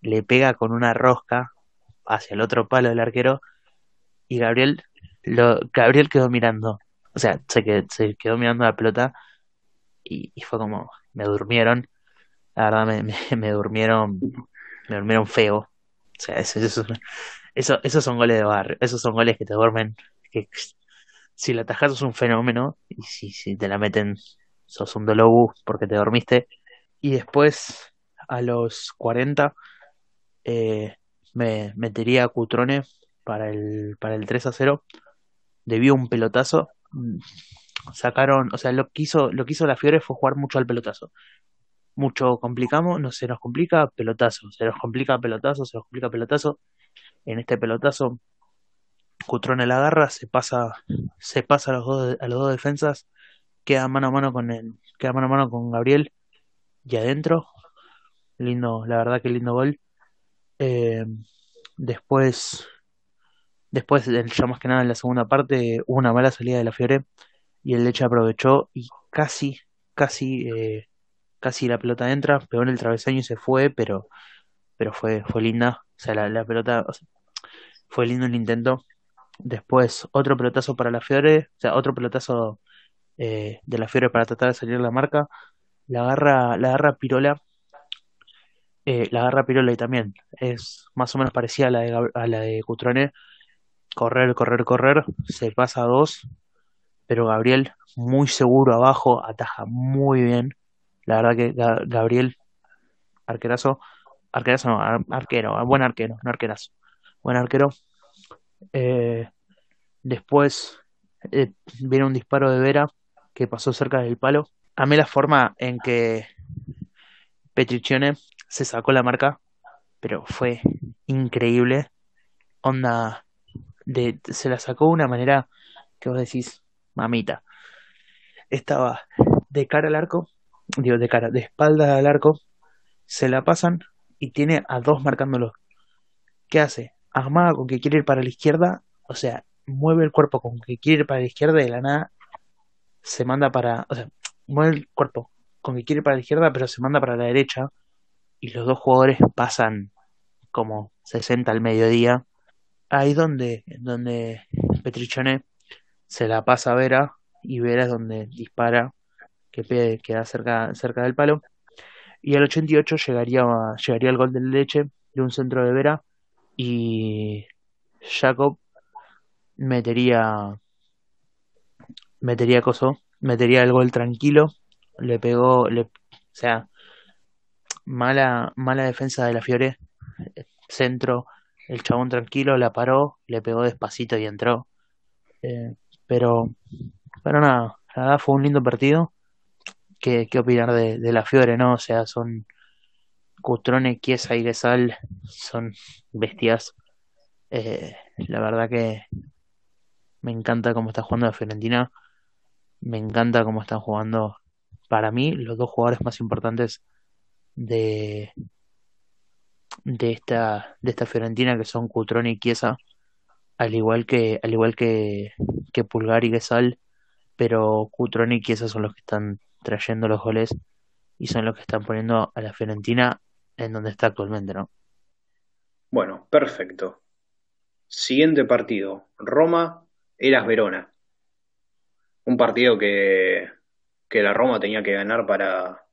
[SPEAKER 4] le pega con una rosca hacia el otro palo del arquero y Gabriel, lo, Gabriel quedó mirando. O sea, se quedó, se quedó mirando la pelota y, y fue como, me durmieron. La verdad, me, me, me durmieron, me durmieron feo. O sea, eso, eso, eso, esos son goles de barrio, esos son goles que te duermen, que si la atajas sos un fenómeno y si, te la meten sos un dolobu porque te dormiste. Y después, a los 40, eh, me metería a Cutrone para el, para el 3 a 0. Debió un pelotazo. Sacaron, o sea, lo que hizo, lo que hizo la Fiore fue jugar mucho al pelotazo. Mucho complicamos, no se nos complica, pelotazo. Se nos complica pelotazo, se nos complica pelotazo. En este pelotazo, Cutrone la agarra, se pasa, se pasa a los dos, a los dos defensas, queda mano a mano con el, queda mano a mano con Gabriel y adentro. Lindo, la verdad que lindo gol. Eh, después, después, ya más que nada en la segunda parte, hubo una mala salida de la Fiore y el Leche aprovechó y casi, casi, eh, casi la pelota entra, pegó en el travesaño y se fue, pero, pero fue, fue linda. O sea, la, pelota, fue lindo el intento. Después otro pelotazo para la Fiore, o sea, otro pelotazo eh, de la Fiore para tratar de salir la marca. La agarra, la agarra Pirola, eh, la agarra Pirola y también es más o menos parecida a la de, a la de Cutrone. Correr, correr, correr, se pasa a dos, pero Gabriel muy seguro abajo, ataja muy bien. La verdad que Ga- Gabriel, arquerazo, arquerazo no, ar- arquero, buen arquero, no arquerazo, buen arquero. Eh, después eh, viene un disparo de Vera que pasó cerca del palo. Amé la forma en que Petriccione se sacó la marca, pero fue increíble. Onda, de, se la sacó de una manera que vos decís, mamita. Estaba de cara al arco, digo de cara, de espalda al arco, se la pasan y tiene a dos marcándolo. ¿Qué hace? Amaga con que quiere ir para la izquierda, o sea, mueve el cuerpo con que quiere ir para la izquierda y de la nada se manda para, o sea, mueve el cuerpo con que quiere ir para la izquierda, pero se manda para la derecha y los dos jugadores pasan como 60 al mediodía. Ahí donde, donde Petriccione se la pasa a Vera y Vera es donde dispara, que queda cerca, cerca del palo. Y al 88 llegaría, llegaría el gol del Leche de un centro de Vera y Jacob metería metería coso, metería el gol tranquilo, le pegó, le, o sea, mala mala defensa de la Fiore, centro, el chabón tranquilo la paró, le pegó despacito y entró. Eh, pero pero nada, la verdad fue un lindo partido. ¿Qué, qué opinar de, de la Fiore, no? O sea, son Cutrone, Chiesa y Gesal son bestias. Eh, la verdad que me encanta cómo está jugando la Fiorentina. Me encanta cómo están jugando, para mí, los dos jugadores más importantes de, de esta, de esta Fiorentina, que son Cutrone y Chiesa, al igual que, al igual que, que Pulgar y Gesal, pero Cutrone y Chiesa son los que están trayendo los goles y son los que están poniendo a la Fiorentina en donde está actualmente, ¿no?
[SPEAKER 1] Bueno, perfecto. Siguiente partido. Roma, Eras Verona. Un partido que, que la Roma tenía que ganar para,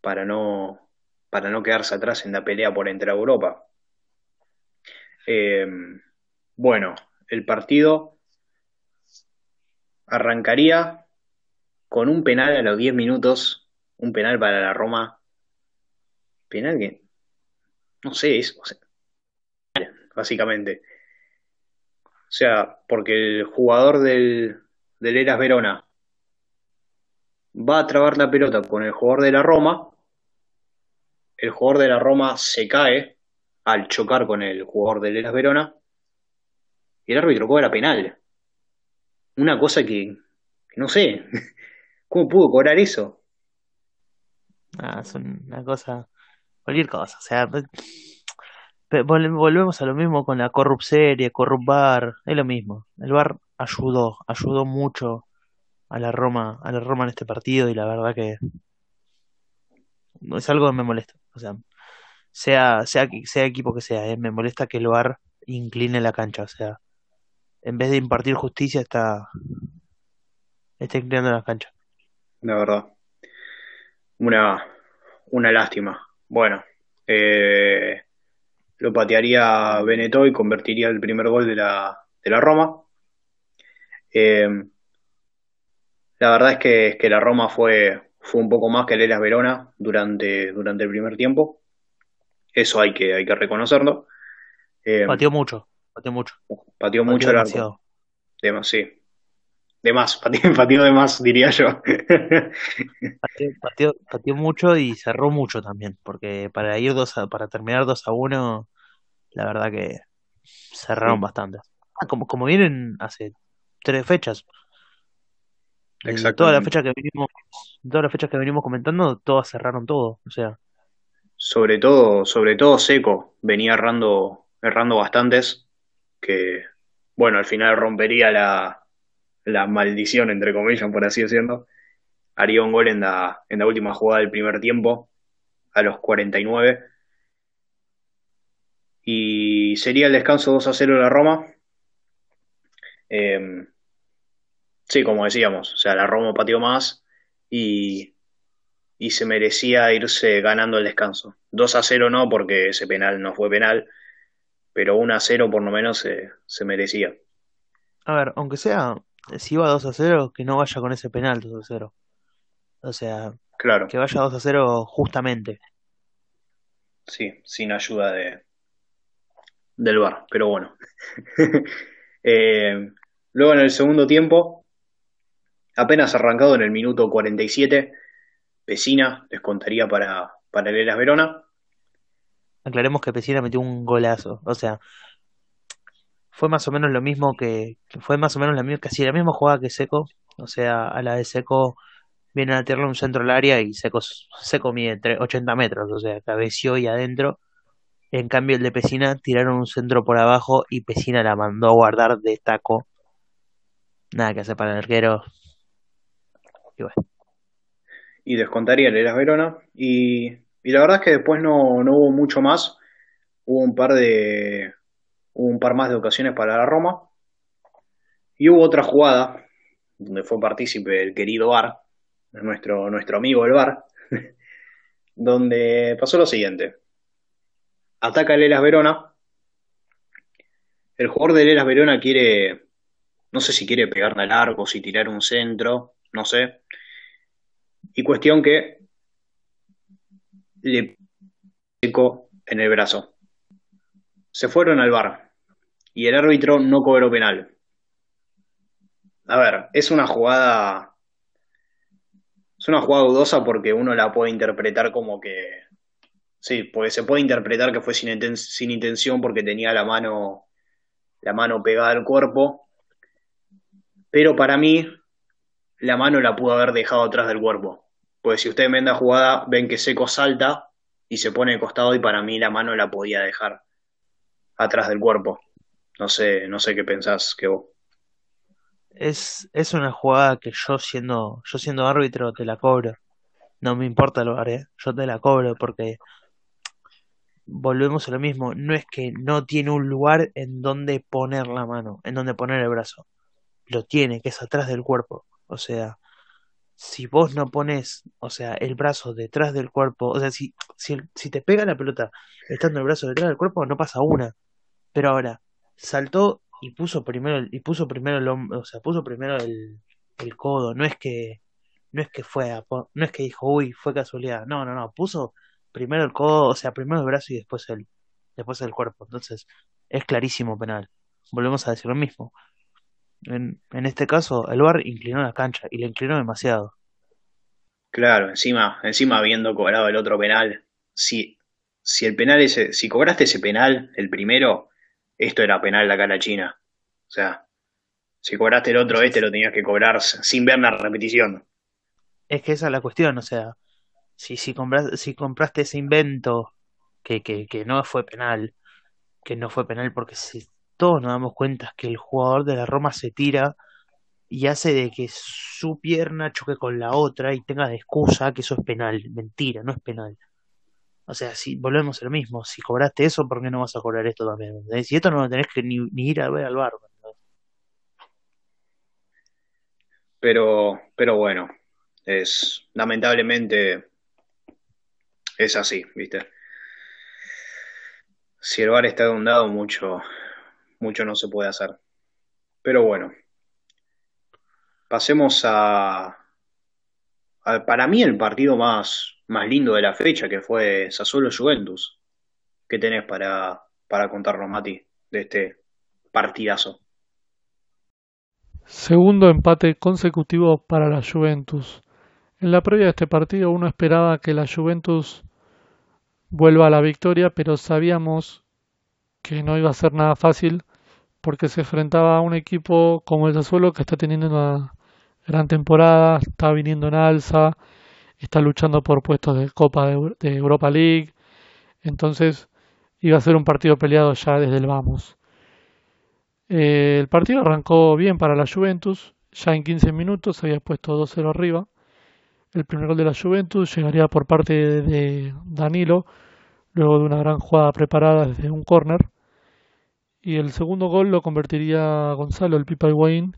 [SPEAKER 1] para no, para no quedarse atrás en la pelea por entrar a Europa. Eh, bueno, el partido arrancaría con un penal a los 10 minutos, un penal para la Roma. Penal que, no sé, es, o básicamente. O sea, porque el jugador del, del Eras Verona va a trabar la pelota con el jugador de la Roma, el jugador de la Roma se cae al chocar con el jugador del Eras Verona y el árbitro cobra penal. Una cosa que no sé, ¿cómo pudo cobrar eso?
[SPEAKER 4] Ah, es una cosa, cualquier cosa, o sea, volvemos a lo mismo con la Corrupt Serie, Corrupt Bar, es lo mismo. El Bar ayudó, ayudó mucho a la Roma, a la Roma en este partido y la verdad que es algo que me molesta. O sea, sea, equipo que sea, eh, me molesta que el VAR incline la cancha. O sea, en vez de impartir justicia, está, está inclinando la cancha.
[SPEAKER 1] La verdad. Una, una lástima. Bueno, eh, lo patearía Benetó y convertiría el primer gol de la, de la Roma. Eh, la verdad es que, es que la Roma fue, fue un poco más que el Hellas Verona durante, durante el primer tiempo. Eso hay que, hay que reconocerlo. Eh,
[SPEAKER 4] Pateó mucho, pateó mucho,
[SPEAKER 1] pateó
[SPEAKER 4] pateó
[SPEAKER 1] mucho el arco.
[SPEAKER 4] demasiado.
[SPEAKER 1] De más, sí. De más, pateó, pateó de más, diría yo.
[SPEAKER 4] Pateó, pateó, pateó mucho y cerró mucho también, porque para ir dos a- para terminar 2 a 1, la verdad que cerraron
[SPEAKER 1] Sí,
[SPEAKER 4] bastante. Ah, como, como vienen hace tres fechas. De todas las fechas que venimos, todas las fechas que venimos comentando, todas cerraron todo. O sea,
[SPEAKER 1] Sobre todo, sobre todo Seco, venía errando, errando bastantes, que bueno, al final rompería la, la maldición, entre comillas, por así decirlo. Haría un gol en la, en la última jugada del primer tiempo, a los 49, y sería el descanso 2 a 0 de la Roma. Eh, sí, como decíamos, o sea, la Roma pateó más y, y se merecía irse ganando el descanso. 2 a 0 no, porque ese penal no fue penal, pero 1 a 0 por lo menos se, se merecía.
[SPEAKER 4] a ver, aunque sea, si iba 2 a 0, que no vaya con ese penal 2 a 0. O sea,
[SPEAKER 1] Claro,
[SPEAKER 4] que vaya 2 a 0 justamente.
[SPEAKER 1] sí, sin ayuda de, del VAR, pero bueno. Eh, luego en el segundo tiempo, apenas arrancado en el minuto 47, Pesina descontaría para, para el Hellas Verona.
[SPEAKER 4] Aclaremos que Pesina metió un golazo. O sea, fue más o menos lo mismo que, fue más o menos la misma, casi la misma jugada que Seco. O sea, a la de Seco viene a tirarle un centro al área y Seco, Seco mide tre- 80 metros, o sea, cabeció y adentro. En cambio, el de Pesina tiraron un centro por abajo y Pesina la mandó a guardar de taco. Nada que hacer para el arquero. Y bueno,
[SPEAKER 1] y descontaría el Hellas Verona. Y, y la verdad es que después no, no hubo mucho más. Hubo un par de hubo un par más de ocasiones para la Roma. Y hubo otra jugada donde fue partícipe el querido VAR, nuestro, nuestro amigo el VAR, donde pasó lo siguiente. Ataca el Hellas Verona. El jugador del Hellas Verona quiere, no sé si quiere pegarle al arco, si tirar un centro, no sé. Y cuestión que le picó en el brazo. Se fueron al bar y el árbitro no cobró penal. A ver, es una jugada. Es una jugada dudosa porque uno la puede interpretar como que. Sí, porque se puede interpretar que fue sin, sin intención porque tenía la mano, la mano pegada al cuerpo. Pero para mí, la mano la pudo haber dejado atrás del cuerpo. Pues si ustedes ven la jugada, ven que Seco salta y se pone de costado y para mí la mano la podía dejar atrás del cuerpo. No sé, no sé qué pensás que vos.
[SPEAKER 4] es, es una jugada que yo siendo, yo siendo árbitro te la cobro. No me importa el VAR, ¿eh? Yo te la cobro porque volvemos a lo mismo. No es que no tiene un lugar en donde poner la mano, en donde poner el brazo. Lo tiene, que es atrás del cuerpo. O sea, si vos no pones, o sea, el brazo detrás del cuerpo, o sea, si, si, si te pega la pelota estando el brazo detrás del cuerpo, no pasa una. Pero ahora, saltó y puso primero y puso primero el o sea, puso primero el, el codo, no es que, no es que fue a no es que dijo, uy, fue casualidad, no, no, no, puso primero el codo, o sea, primero el brazo y después el, después el cuerpo. Entonces, es clarísimo penal. Volvemos a decir lo mismo. En, en este caso, el VAR inclinó la cancha y la inclinó demasiado.
[SPEAKER 1] Claro, encima, encima habiendo cobrado el otro penal, si, si el penal ese, si cobraste ese penal, el primero, esto era penal la cara china. O sea, si cobraste el otro, este lo tenías que cobrar sin ver la repetición.
[SPEAKER 4] Es que esa es la cuestión, o sea, si, si, compras, si compraste ese invento que, que, que no fue penal, que no fue penal porque si todos nos damos cuenta que el jugador de la Roma se tira y hace de que su pierna choque con la otra y tenga de excusa que eso es penal. Mentira, no es penal. O sea, si volvemos a mismo, si cobraste eso, ¿por qué no vas a cobrar esto también? Y esto no lo tenés que ni, ir a ver al bar.
[SPEAKER 1] Pero, pero bueno, es, lamentablemente es así, ¿viste? Si el VAR está de un lado, mucho, mucho no se puede hacer. Pero bueno, pasemos a, a- para mí el partido más, más lindo de la fecha, que fue Sassuolo Juventus. ¿Qué tenés para, para contarnos, Mati, de este partidazo?
[SPEAKER 3] Segundo empate consecutivo para la Juventus. En la previa de este partido uno esperaba que la Juventus vuelva a la victoria, pero sabíamos que no iba a ser nada fácil porque se enfrentaba a un equipo como el Sassuolo que está teniendo una gran temporada, está viniendo en alza, está luchando por puestos de Copa de, Eu- de Europa League, entonces iba a ser un partido peleado ya desde el vamos. Eh, el partido arrancó bien para la Juventus, ya en 15 minutos se había puesto 2-0 arriba. El primer gol de la Juventus llegaría por parte de Danilo, luego de una gran jugada preparada desde un córner. Y el segundo gol lo convertiría Gonzalo, el Pipa Higuaín,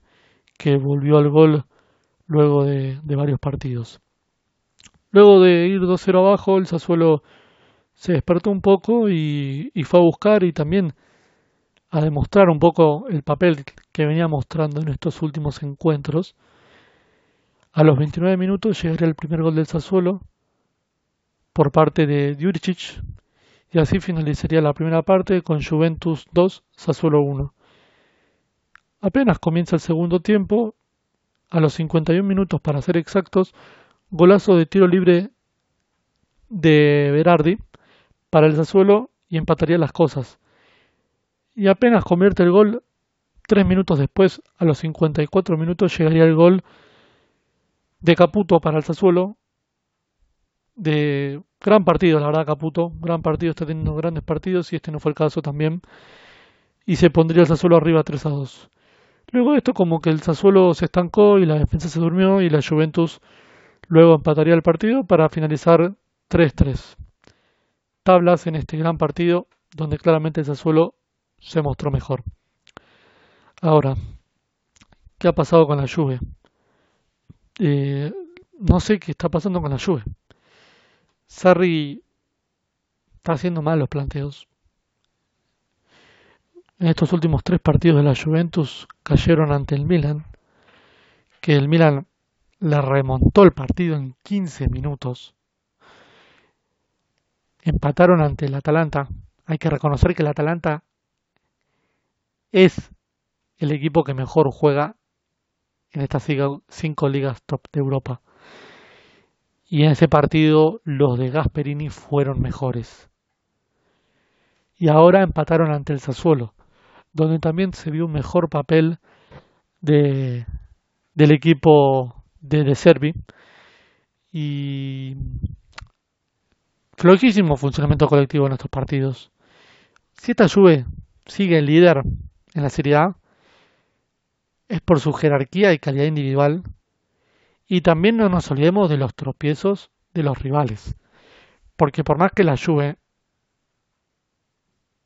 [SPEAKER 3] que volvió al gol luego de varios partidos. Luego de ir 2-0 abajo, el Sassuolo se despertó un poco y, fue a buscar y también a demostrar un poco el papel que venía mostrando en estos últimos encuentros. A los 29 minutos llegaría el primer gol del Sassuolo por parte de Juricic y así finalizaría la primera parte con Juventus 2, Sassuolo 1. Apenas comienza el segundo tiempo, a los 51 minutos para ser exactos, golazo de tiro libre de Berardi para el Sassuolo y empataría las cosas. Y apenas convierte el gol, tres minutos después, a los 54 minutos, llegaría el gol de Caputo para el Sassuolo. De gran partido, la verdad, Caputo. Gran partido, está teniendo grandes partidos y este no fue el caso también. Y se pondría el Sassuolo arriba 3 a 2. Luego de esto, como que el Sassuolo se estancó y la defensa se durmió y la Juventus luego empataría el partido para finalizar 3-3. Tablas en este gran partido donde claramente el Sassuolo se mostró mejor. Ahora, ¿qué ha pasado con la Juve? Eh, no sé qué está pasando con la Juve. Sarri está haciendo mal los planteos. En estos últimos tres partidos de la Juventus cayeron ante el Milan, que el Milan le remontó el partido en 15 minutos. Empataron ante el Atalanta. Hay que reconocer que el Atalanta es el equipo que mejor juega en estas cinco ligas top de Europa. Y en ese partido los de Gasperini fueron mejores. Y ahora empataron ante el Sassuolo, donde también se vio un mejor papel de, del equipo de De Servi. Y flojísimo funcionamiento colectivo en estos partidos. Si esta Juve sigue líder en la Serie A, es por su jerarquía y calidad individual. Y también no nos olvidemos de los tropiezos de los rivales. Porque por más que la Juve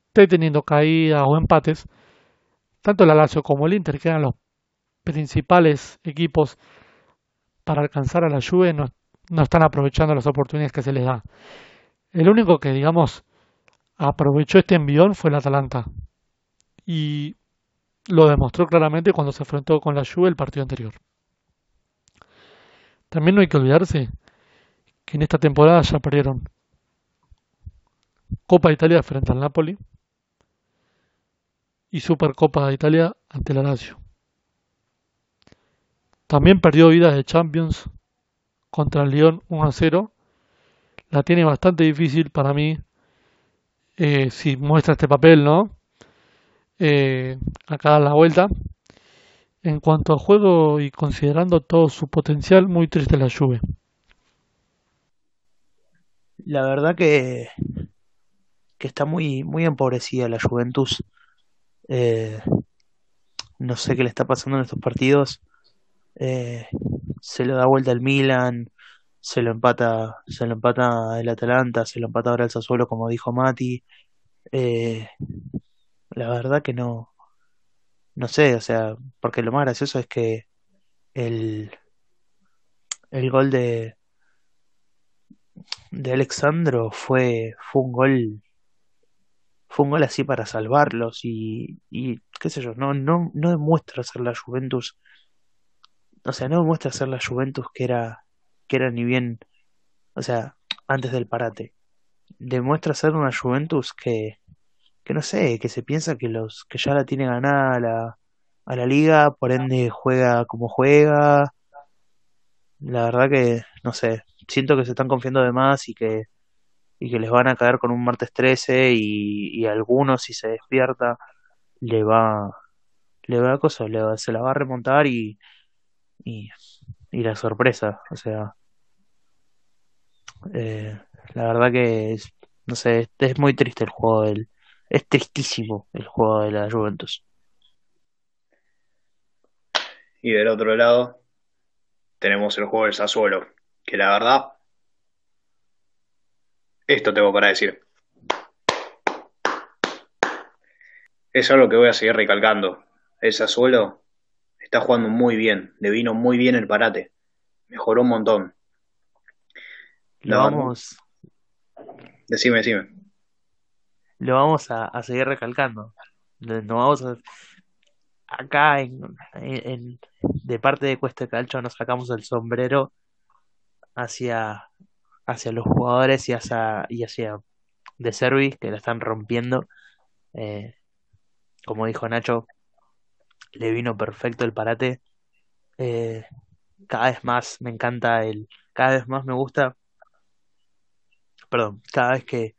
[SPEAKER 3] esté teniendo caídas o empates, tanto la Lazio como el Inter, que eran los principales equipos para alcanzar a la Juve no, no están aprovechando las oportunidades que se les da. El único que, digamos, aprovechó este envión fue el Atalanta. Y lo demostró claramente cuando se enfrentó con la Juve el partido anterior. También no hay que olvidarse que en esta temporada ya perdieron Copa Italia frente al Napoli y Supercopa de Italia ante la Lazio. También perdió vida de Champions contra el Lyon 1-0. La tiene bastante difícil para mí eh, si muestra este papel, ¿no? Eh, acá a la vuelta. En cuanto a juego y considerando todo su potencial, muy triste la lluvia.
[SPEAKER 4] La verdad que, que está muy, muy empobrecida la Juventus. Eh, no sé qué le está pasando en estos partidos. Eh, se lo da vuelta el Milan, se lo empata, se lo empata el Atalanta, se lo empata ahora el Sassuolo, como dijo Mati. Eh, la verdad que no, no sé, o sea, porque lo más gracioso es que el, el gol de, de Alexandro fue, fue un gol, fue un gol así para salvarlos y, y qué sé yo, no, no, no demuestra ser la Juventus, o sea, no demuestra ser la Juventus que era, que era ni bien, o sea, antes del parate. Demuestra ser una Juventus que, que no sé, que se piensa que los que ya la tiene ganada la, a la liga, por ende juega como juega. La verdad que, no sé, siento que se están confiando de más y que, y que les van a caer con un martes 13 y, y algunos si se despierta le va le va a cosa, le va- se la va a remontar y, y, y la sorpresa, o sea, eh, la verdad que es, no sé, es muy triste el juego del, es tristísimo el juego de la Juventus.
[SPEAKER 1] Y del otro lado tenemos el juego del Sassuolo, que la verdad, esto tengo para decir. Es algo que voy a seguir recalcando. El Sassuolo está jugando muy bien, le vino muy bien el parate, mejoró un montón.
[SPEAKER 4] Lo
[SPEAKER 1] La-
[SPEAKER 4] vamos,
[SPEAKER 1] Decime, decime.
[SPEAKER 4] lo vamos a, a seguir recalcando. No vamos a, acá en, en- de parte de Cuesta Calcio nos sacamos el sombrero hacia, hacia los jugadores y hacia, y hacia De Servi, que la están rompiendo. Eh, como dijo Nacho, le vino perfecto el parate. Eh, cada vez más me encanta el, cada vez más me gusta, perdón, cada vez que,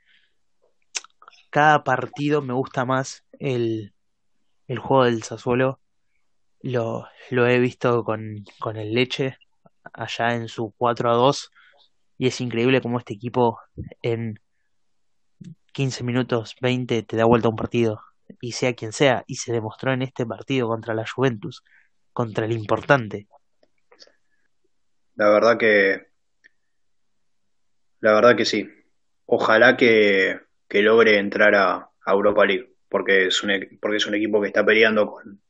[SPEAKER 4] cada partido me gusta más el, el juego del Sassuolo. Lo, lo he visto con, con el Leche allá en su 4 a 2 y es increíble cómo este equipo en 15 minutos, 20 te da vuelta un partido y sea quien sea y se demostró en este partido contra la Juventus, contra el importante.
[SPEAKER 1] La verdad que, la verdad que sí. Ojalá que, que logre entrar a, a Europa League, porque es un, e- porque es un equipo que está peleando con,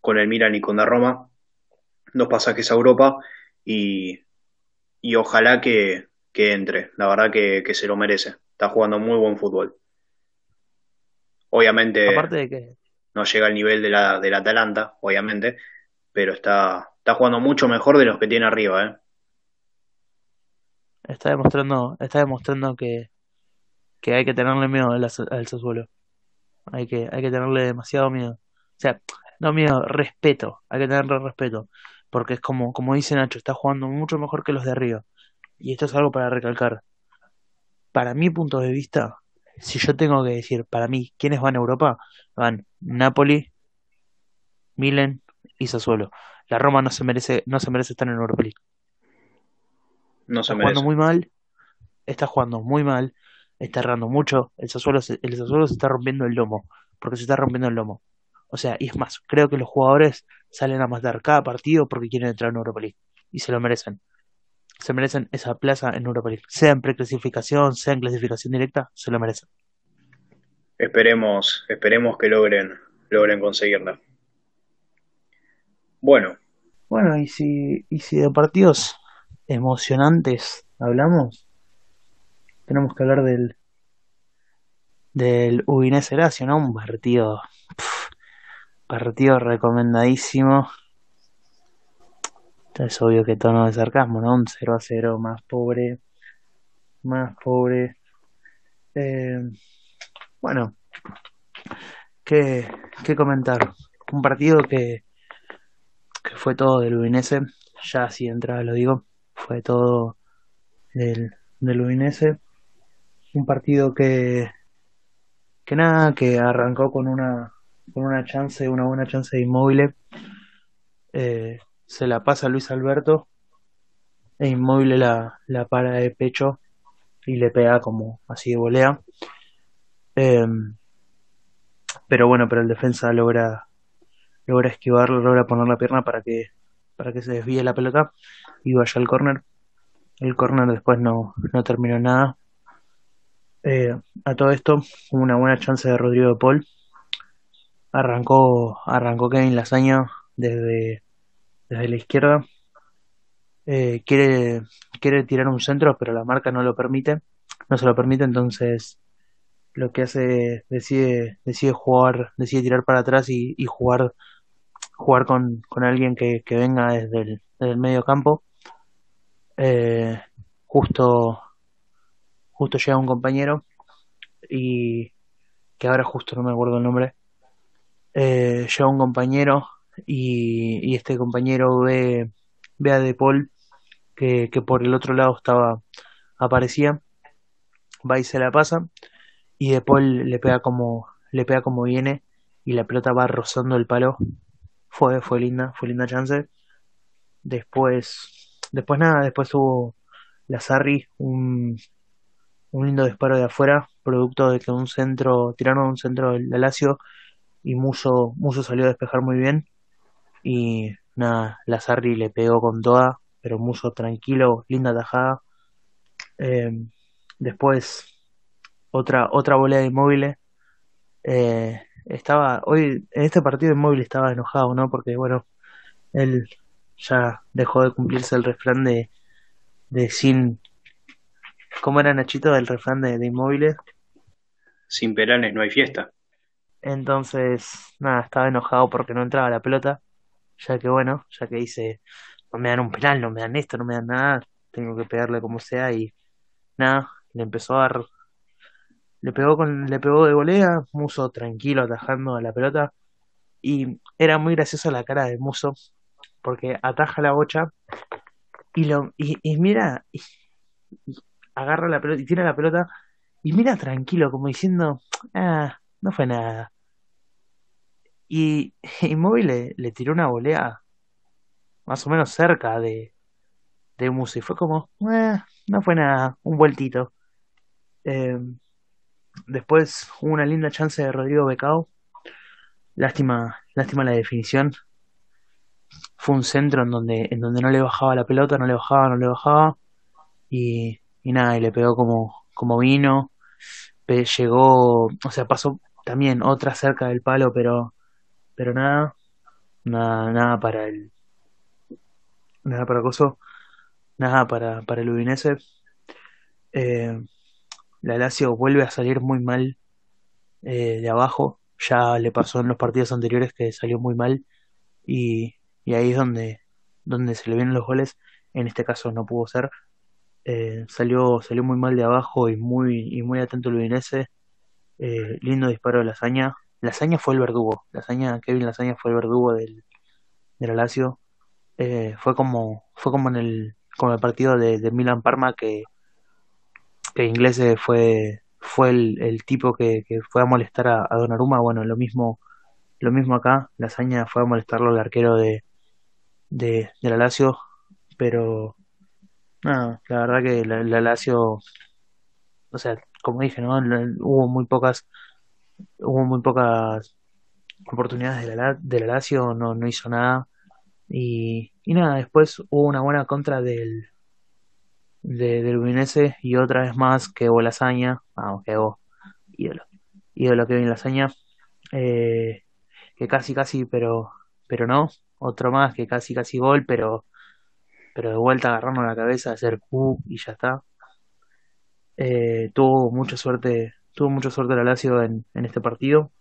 [SPEAKER 1] con el Milan y con la Roma, dos pasajes a Europa y, y ojalá que, que entre. La verdad que, que se lo merece. Está jugando muy buen fútbol. Obviamente
[SPEAKER 4] Aparte de que
[SPEAKER 1] no llega al nivel de la, del Atalanta, obviamente, pero está, está jugando mucho mejor de los que tiene arriba, ¿eh?
[SPEAKER 4] está demostrando, está demostrando que, que hay que tenerle miedo al, al Sassuolo. Hay que, hay que tenerle demasiado miedo. O sea, no miedo, respeto. Hay que tenerle respeto. Porque es como, como dice Nacho, está jugando mucho mejor que los de arriba. Y esto es algo para recalcar. Para mi punto de vista, si yo tengo que decir, para mí, ¿quiénes van a Europa? Van Napoli, Milan y Sassuolo. La Roma no se merece, no se merece estar en Europa League.
[SPEAKER 1] No se
[SPEAKER 4] Está jugando
[SPEAKER 1] merece.
[SPEAKER 4] muy mal, está jugando muy mal, está errando mucho. El Sassuolo se, el Sassuolo se está rompiendo el lomo, porque se está rompiendo el lomo. O sea, y es más, creo que los jugadores salen a matar cada partido porque quieren entrar en Europa League. Y se lo merecen. Se merecen esa plaza en Europa League. Sea en preclasificación, sea en clasificación directa, se lo merecen.
[SPEAKER 1] Esperemos, esperemos que logren, logren conseguirla. Bueno,
[SPEAKER 4] Bueno, y si, y si de partidos emocionantes hablamos, tenemos que hablar del, del Udinese Lazio, ¿no? Un partido, partido recomendadísimo. Es obvio que tono de sarcasmo, ¿no? Un 0 a 0 más pobre, más pobre. Eh, bueno, ¿qué, qué comentar? Un partido que, que fue todo del Udinese, ya así de entrada lo digo, fue todo del, del Udinese. Un partido que, que nada, que arrancó con una, con una chance, una buena chance de inmóvil. Eh, se la pasa Luis Alberto e inmóvil la, la para de pecho y le pega como así de volea. Eh, pero bueno, pero el defensa logra logra esquivarlo, logra poner la pierna para que para que se desvíe la pelota y vaya al córner. El córner después no, no terminó nada. Eh, a todo esto, una buena chance de Rodrigo de Paul. Arrancó, arrancó Kevin Lasaña desde, desde la izquierda. Eh, quiere, quiere tirar un centro, pero la marca no lo permite. No se lo permite, entonces lo que hace decide, decide jugar, decide tirar para atrás y, jugar, jugar con, con alguien que, que venga desde el, desde el medio campo. Eh, justo, justo llega un compañero y que ahora justo no me acuerdo el nombre. Eh, llega un compañero y, este compañero ve, ve a De Paul que, que por el otro lado estaba aparecía, va y se la pasa y De Paul le pega como le pega como viene y la pelota va rozando el palo. Fue fue linda, fue linda chance. Después después nada, después hubo la Sarri un un lindo disparo de afuera, producto de que un centro, tiraron un centro del Lazio y Muso, Muso salió a despejar muy bien y nada, la Sarri le pegó con toda, pero Muso tranquilo, linda tajada. Eh, después otra otra volea de inmóviles. Eh, estaba hoy en este partido inmóvil estaba enojado, ¿no? Porque bueno, él ya dejó de cumplirse el refrán de de sin ¿cómo era Nachito el refrán de, de inmóviles?
[SPEAKER 1] Sin penales no hay fiesta.
[SPEAKER 4] Entonces, nada, estaba enojado porque no entraba la pelota, ya que bueno, ya que dice, no me dan un penal, no me dan esto, no me dan nada, tengo que pegarle como sea y nada, le empezó a dar, le pegó con, le pegó de volea, Muso tranquilo atajando a la pelota y era muy graciosa la cara de Muso porque ataja la bocha y lo y, y mira y, agarra la pelota y tira la pelota y mira tranquilo como diciendo, ah, no fue nada. Y Inmóvil le, le tiró una volea más o menos cerca de, de Muso y fue como, "Eh, no fue nada, un vueltito. Eh, después hubo una linda chance de Rodrigo Becao. Lástima, lástima la definición. Fue un centro en donde, en donde no le bajaba la pelota, no le bajaba, no le bajaba. Y, y nada, y le pegó como, como vino. Llegó, o sea, pasó también otra cerca del palo, pero, pero nada, nada, nada para el, nada para Coso, nada para, para el Udinese. Eh, la Lazio vuelve a salir muy mal eh, de abajo. Ya le pasó en los partidos anteriores que salió muy mal y, y ahí es donde, donde se le vienen los goles. En este caso no pudo ser. Eh, salió, salió muy mal de abajo y muy, y muy atento el Udinese. Eh, lindo disparo de Lasaña. Lasaña fue el verdugo. Lasaña, Kevin Lasaña fue el verdugo del, de la Lazio. Eh, fue como, fue como en el, como el partido de, Milan Parma que, que Inglese fue, fue el, el tipo que, que fue a molestar a, a Donnarumma. Bueno, lo mismo, lo mismo acá. Lasaña fue a molestarlo al arquero de, de, la Lazio, pero nada, la verdad que la, la o sea, como dije, ¿no? Hubo muy pocas, hubo muy pocas oportunidades de la, de la Lazio, no, no hizo nada. Y, y nada, después hubo una buena contra del, de, del Udinese y otra vez más que Lasaña, vamos, que ídolo, ídolo Kevin Lasaña, eh, que casi casi, pero, pero no, otro más que casi casi gol, pero, pero de vuelta agarrarnos la cabeza, hacer pu y ya está. Eh, tuvo mucha suerte, tuvo mucha suerte la Lazio en, en este partido.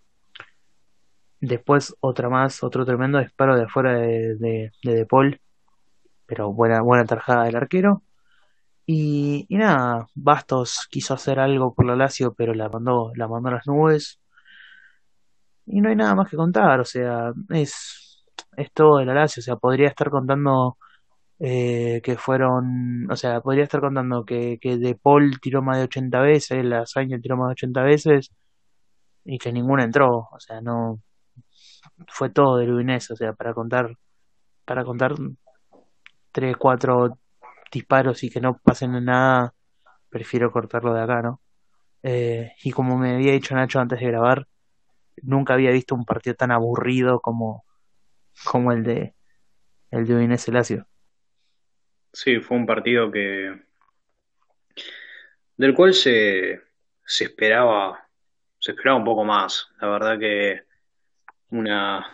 [SPEAKER 4] Después otra más, otro tremendo disparo de afuera de, de, de, Paul, pero buena, buena tarjada del arquero. Y, nada, Bastos quiso hacer algo por la Lazio, pero la mandó, la mandó a las nubes. Y no hay nada más que contar, o sea, es, es todo de la o sea, podría estar contando eh, que fueron, o sea, podría estar contando que, que De Paul tiró más de 80 veces, Lasagne tiró más de 80 veces y que ninguna entró, o sea, no fue todo del Udinese, o sea, para contar para contar tres, cuatro disparos y que no pasen en nada, prefiero cortarlo de acá, ¿no? Eh, y como me había dicho Nacho antes de grabar, nunca había visto un partido tan aburrido como, como el de el de Lazio.
[SPEAKER 1] Sí, fue un partido que del cual se, se esperaba se esperaba un poco más. La verdad que una,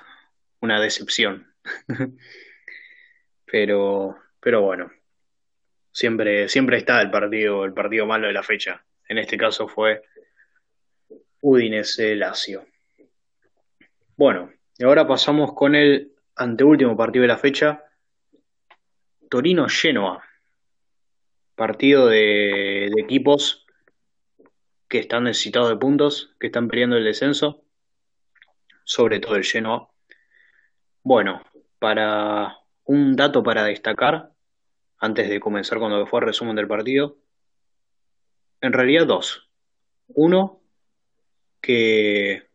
[SPEAKER 1] una decepción. pero, pero bueno, siempre, siempre está el partido, el partido malo de la fecha. En este caso fue Udinese Lazio. Bueno, y ahora pasamos con el anteúltimo partido de la fecha, Torino Genoa. Partido de, de equipos que están necesitados de puntos, que están peleando el descenso, sobre todo el Genoa. Bueno, para un dato para destacar, antes de comenzar con lo que fue el resumen del partido, en realidad dos. Uno, que,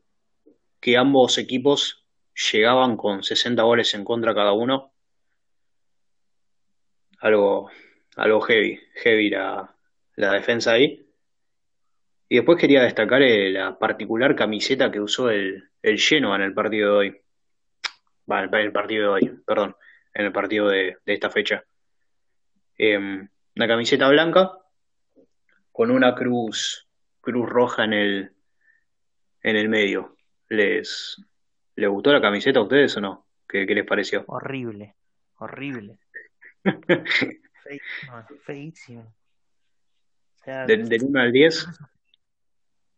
[SPEAKER 1] que ambos equipos llegaban con 60 goles en contra cada uno. Algo, algo heavy, heavy la, la defensa ahí. Y después quería destacar eh, la particular camiseta que usó el, el Genoa en el partido de hoy. Va, en el partido de hoy, perdón, en el partido de, de esta fecha. Eh, una camiseta blanca con una cruz, cruz roja en el, en el medio. ¿Les, ¿Les gustó la camiseta a ustedes o no? ¿Qué, qué les pareció?
[SPEAKER 4] Horrible, horrible. Feísimo, feísimo. O sea,
[SPEAKER 1] Del, del 1 al 10,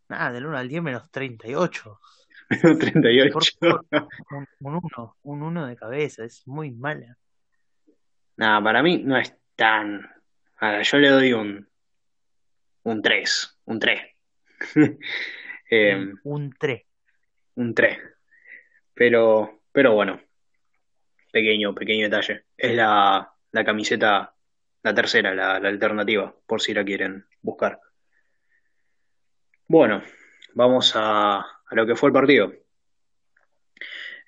[SPEAKER 4] nada, del 1 al 10 menos 38.
[SPEAKER 1] 38.
[SPEAKER 4] Por favor, un, un 1, un 1 de cabeza, es muy mala.
[SPEAKER 1] Nada, para mí no es tan. Ahora, yo le doy un, un 3, un 3. Eh,
[SPEAKER 4] Un, un 3.
[SPEAKER 1] un 3. Pero, pero bueno, pequeño, pequeño detalle. Es la, la camiseta, la tercera, la, alternativa, por si la quieren buscar. Bueno, vamos a, a lo que fue el partido.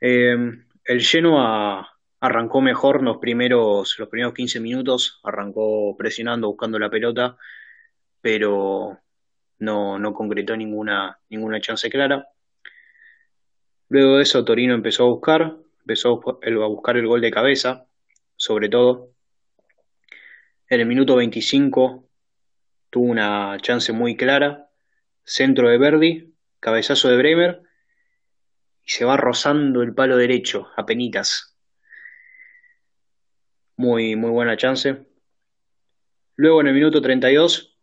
[SPEAKER 1] Eh, el Genoa arrancó mejor los primeros, los primeros 15 minutos, arrancó presionando, buscando la pelota, pero no, no concretó ninguna, ninguna chance clara. Luego de eso Torino empezó a buscar, empezó a buscar el gol de cabeza, sobre todo. En el minuto 25 tuvo una chance muy clara, centro de Verdi, cabezazo de Bremer y se va rozando el palo derecho, a penitas. Muy, muy buena chance. Luego en el minuto 32,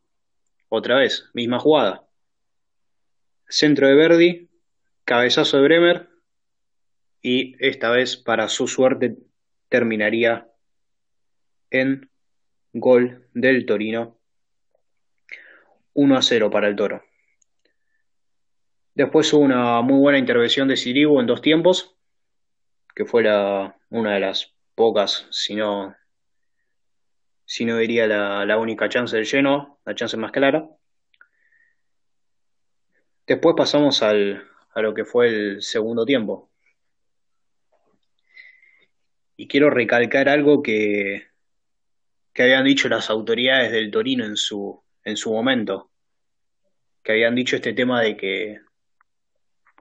[SPEAKER 1] otra vez, misma jugada. Centro de Verdi, cabezazo de Bremer y esta vez para su suerte terminaría en gol del Torino 1 a 0 para el Toro. Después hubo una muy buena intervención de Sirigu en dos tiempos, que fue la, una de las pocas, si no, si no diría la, única chance del lleno, la chance más clara. Después pasamos al, a lo que fue el segundo tiempo. Y quiero recalcar algo que, que habían dicho las autoridades del Torino en su, en su momento, que habían dicho este tema de que,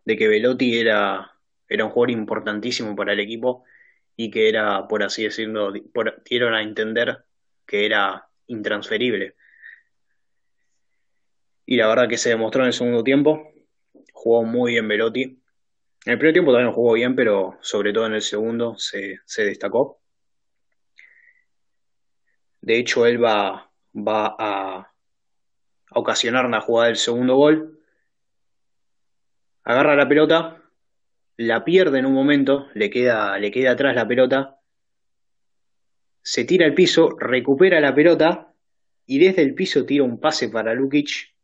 [SPEAKER 1] de que Velotti era, era un jugador importantísimo para el equipo y que era, por así decirlo, dieron a entender que era intransferible. Y la verdad que se demostró en el segundo tiempo, jugó muy bien Velotti, En el primer tiempo también jugó bien, pero sobre todo en el segundo se, se destacó. De hecho, él va, va a, ocasionar una jugada del segundo gol. Agarra la pelota, la pierde en un momento, le queda, le queda atrás la pelota, se tira al piso, recupera la pelota y desde el piso tira un pase para Lukic.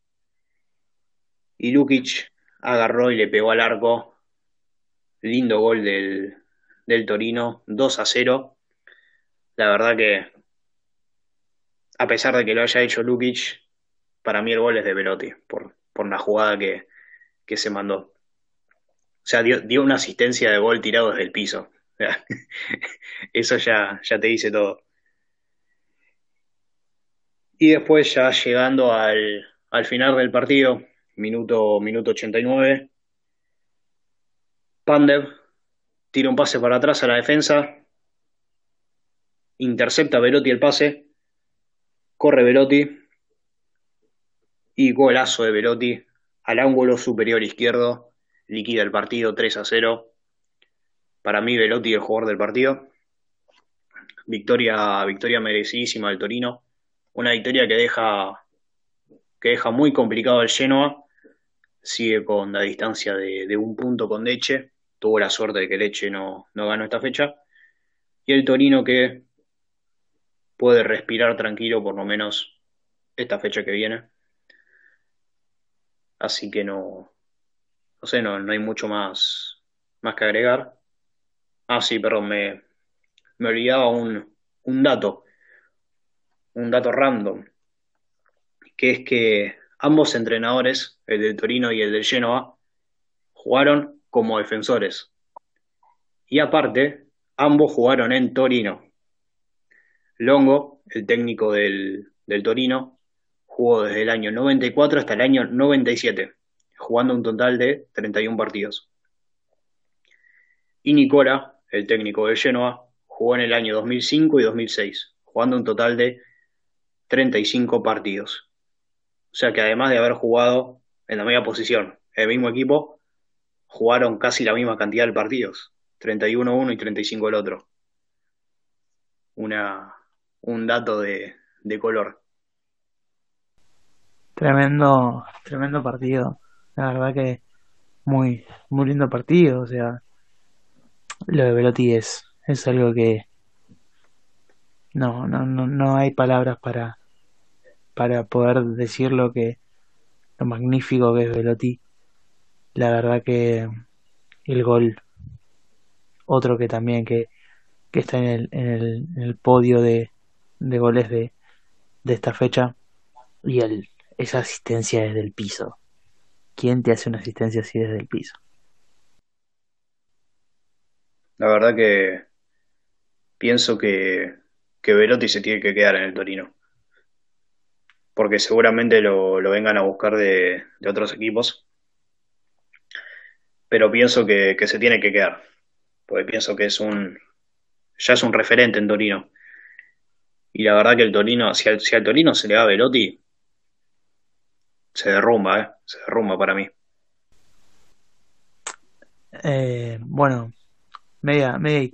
[SPEAKER 1] Y Lukic agarró y le pegó al arco. Lindo gol del, del Torino, 2 a 0. La verdad que, a pesar de que lo haya hecho Lukic, para mí el gol es de Velotti, por, por la jugada que, que se mandó. O sea, dio, una asistencia de gol tirado desde el piso. Eso ya, ya te dice todo. Y después ya llegando al, al final del partido, minuto, minuto 89, Pandev tira un pase para atrás a la defensa, intercepta Velotti el pase, corre Velotti y golazo de Velotti al ángulo superior izquierdo, liquida el partido 3 a 0. Para mí Velotti el jugador del partido. Victoria, victoria merecidísima del Torino. Una victoria que deja, que deja muy complicado al Genoa. Sigue con la distancia de, un punto con Leche. Tuvo la suerte de que Leche no, no ganó esta fecha. Y el Torino que puede respirar tranquilo por lo menos esta fecha que viene. Así que no, no sé, no, no hay mucho más, más que agregar. Ah, sí, perdón, me, me olvidaba un, un dato, un dato random, que es que ambos entrenadores, el del Torino y el del Genoa, jugaron como defensores. Y aparte, ambos jugaron en Torino. Longo, el técnico del, del Torino, jugó desde el año 94 hasta el año 97, jugando un total de 31 partidos. Y Nicola, el técnico del Genoa, jugó en el año 2005 y 2006, jugando un total de 35 partidos. O sea que además de haber jugado en la misma posición, el mismo equipo, jugaron casi la misma cantidad de partidos, 31 uno y 35 el otro. Una, un dato de, de color.
[SPEAKER 4] Tremendo, tremendo partido. La verdad que muy, muy lindo partido. O sea, lo de Velotti es, es algo que no, no, no, no hay palabras para, para poder decir lo que lo magnífico que es Velotti. La verdad que el gol, otro que también que, que está en el, en el, en el podio de, de goles de, de esta fecha y el, esa asistencia desde el piso. ¿Quién te hace una asistencia así desde el piso?
[SPEAKER 1] La verdad que pienso que, que Velotti se tiene que quedar en el Torino. Porque seguramente lo, lo vengan a buscar de, de otros equipos. Pero pienso que, que se tiene que quedar. Porque pienso que es un. ya es un referente en Torino. Y la verdad que el Torino, si al, si al Torino se le da a Velotti, se derrumba, ¿eh? Se derrumba para mí.
[SPEAKER 4] Eh, bueno, media, media,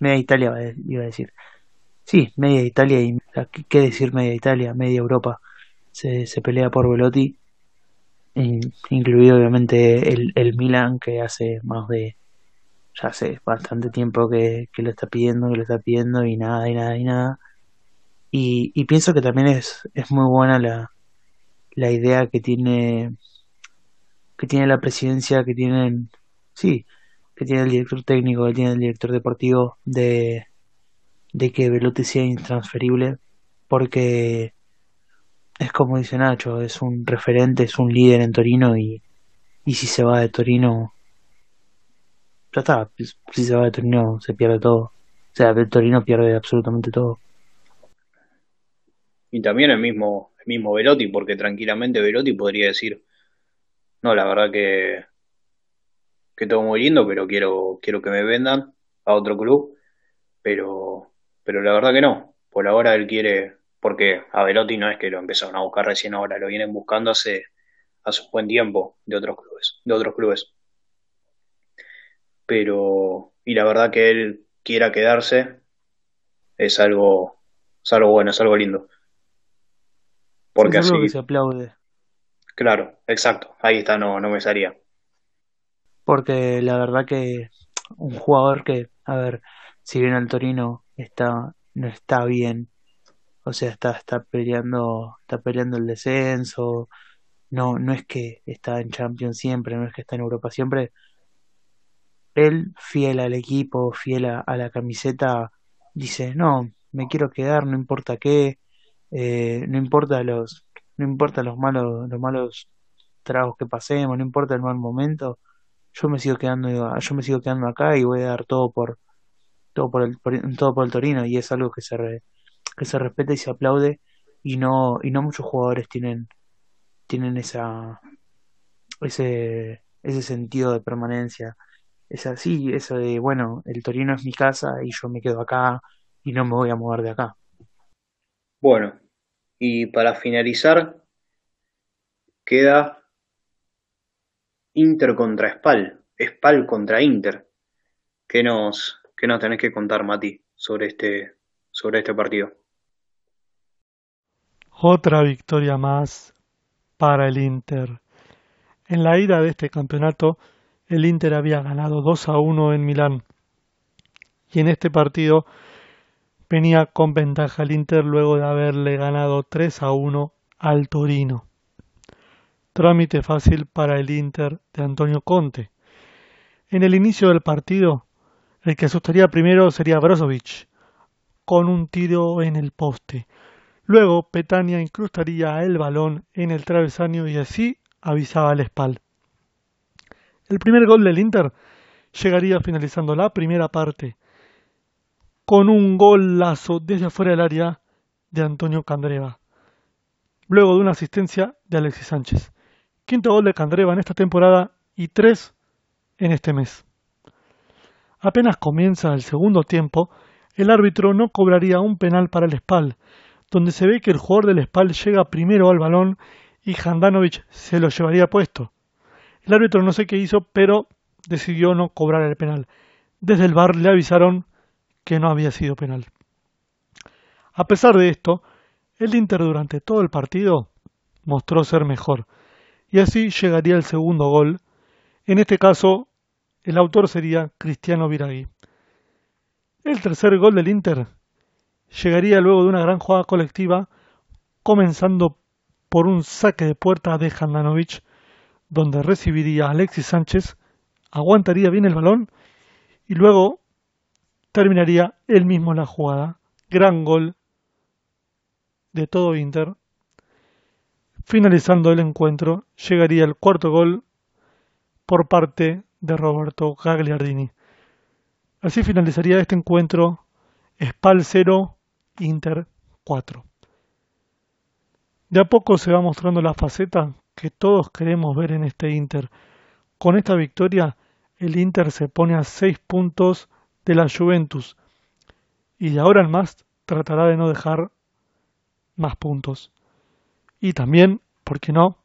[SPEAKER 4] media Italia iba a decir. Sí, media Italia y qué decir media Italia, media Europa. Se, se pelea por Velotti, in- incluido obviamente el, el Milan que hace más de, ya hace bastante tiempo que, que lo está pidiendo, que lo está pidiendo y nada, y nada, y nada. Y, pienso que también es, es muy buena la, la idea que tiene, que tiene la presidencia, que tienen, sí, que tiene el director técnico, que tiene el director deportivo de, de que Velotti sea intransferible, porque es como dice Nacho, es un referente, es un líder en Torino y, y si se va de Torino, ya está, si se va de Torino se pierde todo. O sea, el Torino pierde absolutamente todo.
[SPEAKER 1] Y también el mismo, el mismo Velotti, porque tranquilamente Velotti podría decir, no, la verdad que, que todo muy lindo, pero quiero, quiero que me vendan a otro club, pero, pero la verdad que no. Por ahora él quiere, porque a Velotti no es que lo empezaron a buscar recién ahora, lo vienen buscando hace, hace un buen tiempo de otros clubes, de otros clubes. pero y la verdad que él quiera quedarse es algo, es algo bueno, es algo lindo. Porque
[SPEAKER 3] Es
[SPEAKER 1] así,
[SPEAKER 3] que se aplaude.
[SPEAKER 1] claro, exacto, ahí está, no, no me salía.
[SPEAKER 4] Porque la verdad que un jugador que, a ver, si bien el Torino está, no está bien, o sea, está, está peleando, está peleando el descenso, no, no es que está en Champions siempre, no es que está en Europa siempre, él, fiel al equipo, fiel a, a la camiseta, dice, no, me quiero quedar, no importa qué, eh, no importa los, no importa los malos, los malos tragos que pasemos, no importa el mal momento, yo me sigo quedando, yo me sigo quedando acá y voy a dar todo por, todo por el, por- todo por el Torino, y es algo que se re- que se respeta y se aplaude, y no, y no muchos jugadores tienen, tienen esa, ese, ese sentido de permanencia. Es así, eso de, bueno, el Torino es mi casa y yo me quedo acá y no me voy a mover de acá.
[SPEAKER 1] Bueno, y para finalizar, queda Inter contra Spal, Spal contra Inter. ¿Qué nos, qué nos tenés que contar, Mati, sobre este, sobre este partido?
[SPEAKER 3] Otra victoria más para el Inter. En la ida de este campeonato, el Inter había ganado 2 a 1 en Milán. Y en este partido venía con ventaja el Inter luego de haberle ganado 3 a 1 al Torino. Trámite fácil para el Inter de Antonio Conte. En el inicio del partido, el que asustaría primero sería Brozovic, con un tiro en el poste. Luego Petania incrustaría el balón en el travesaño y así avisaba al Spal. El primer gol del Inter llegaría finalizando la primera parte, con un golazo desde afuera del área de Antonio Candreva, luego de una asistencia de Alexis Sánchez. Quinto gol de Candreva en esta temporada y tres en este mes. Apenas comienza el segundo tiempo, el árbitro no cobraría un penal para el Spal, donde se ve que el jugador del Spal llega primero al balón y Handanovic se lo llevaría puesto. El árbitro no sé qué hizo, pero decidió no cobrar el penal. Desde el bar le avisaron que no había sido penal. A pesar de esto, el Inter durante todo el partido mostró ser mejor, y así llegaría el segundo gol. En este caso, el autor sería Cristiano Viragui. El tercer gol del Inter llegaría luego de una gran jugada colectiva, comenzando por un saque de puerta de Handanovic, donde recibiría Alexis Sánchez, aguantaría bien el balón y luego terminaría él mismo la jugada. Gran gol de todo Inter. Finalizando el encuentro, llegaría el cuarto gol por parte de Roberto Gagliardini. Así finalizaría este encuentro Spal 0, Inter 4. De a poco se va mostrando la faceta que todos queremos ver en este Inter. Con esta victoria, el Inter se pone a 6 puntos de la Juventus y de ahora en más tratará de no dejar más puntos. Y también, ¿por qué no?,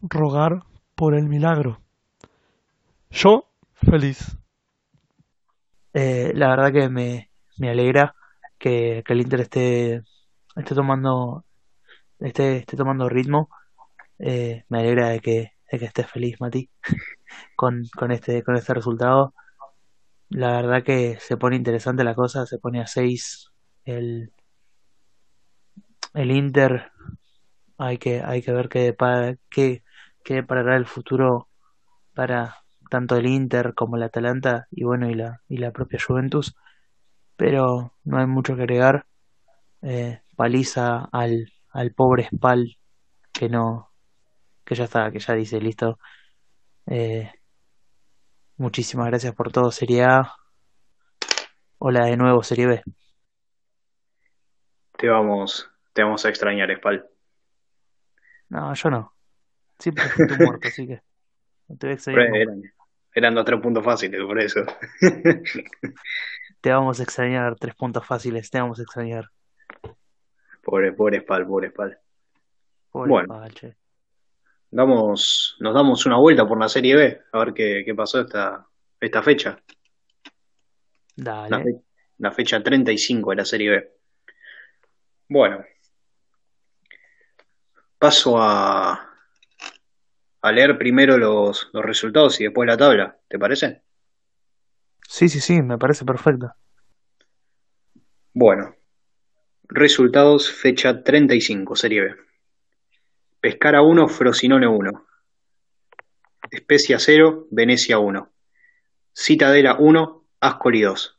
[SPEAKER 3] rogar por el milagro. Yo, feliz.
[SPEAKER 4] Eh, la verdad que me, me alegra que, el Inter esté, esté tomando, esté, esté tomando ritmo. Eh, me alegra de que, de que estés feliz, Mati, con, con este, con este resultado. La verdad que se pone interesante la cosa, se pone a 6 el, el Inter. Hay que, hay que ver qué, para, qué, qué deparará el futuro para tanto el Inter como el Atalanta y bueno y la, y la propia Juventus. Pero no hay mucho que agregar. Eh, paliza al, al pobre Spal que no, que ya está, que ya dice listo. Eh, muchísimas gracias por todo, Serie A. Hola de nuevo, Serie B.
[SPEAKER 1] Te vamos, te vamos a extrañar, Spal.
[SPEAKER 4] No, yo no. Siempre fui tu muerto, así que no te voy a extrañar.
[SPEAKER 1] Eran, eran los tres puntos fáciles, por eso.
[SPEAKER 4] Te vamos a extrañar, tres puntos fáciles, te vamos a extrañar.
[SPEAKER 1] Pobre, pobre Spal, pobre Spal.
[SPEAKER 4] Pobre
[SPEAKER 1] Bueno,
[SPEAKER 4] Spal, che.
[SPEAKER 1] Damos, nos damos una vuelta por la Serie B, a ver qué, qué pasó esta, esta fecha.
[SPEAKER 4] Dale.
[SPEAKER 1] La, fe- la fecha 35 de la Serie B. Bueno, paso a, a leer primero los, los resultados y después la tabla, ¿te parece?
[SPEAKER 4] Sí, sí, sí, me parece perfecto.
[SPEAKER 1] Bueno, resultados fecha 35, Serie B. Pescara 1, Frosinone 1. Especia 0, Venecia 1. Citadela 1, Ascoli 2.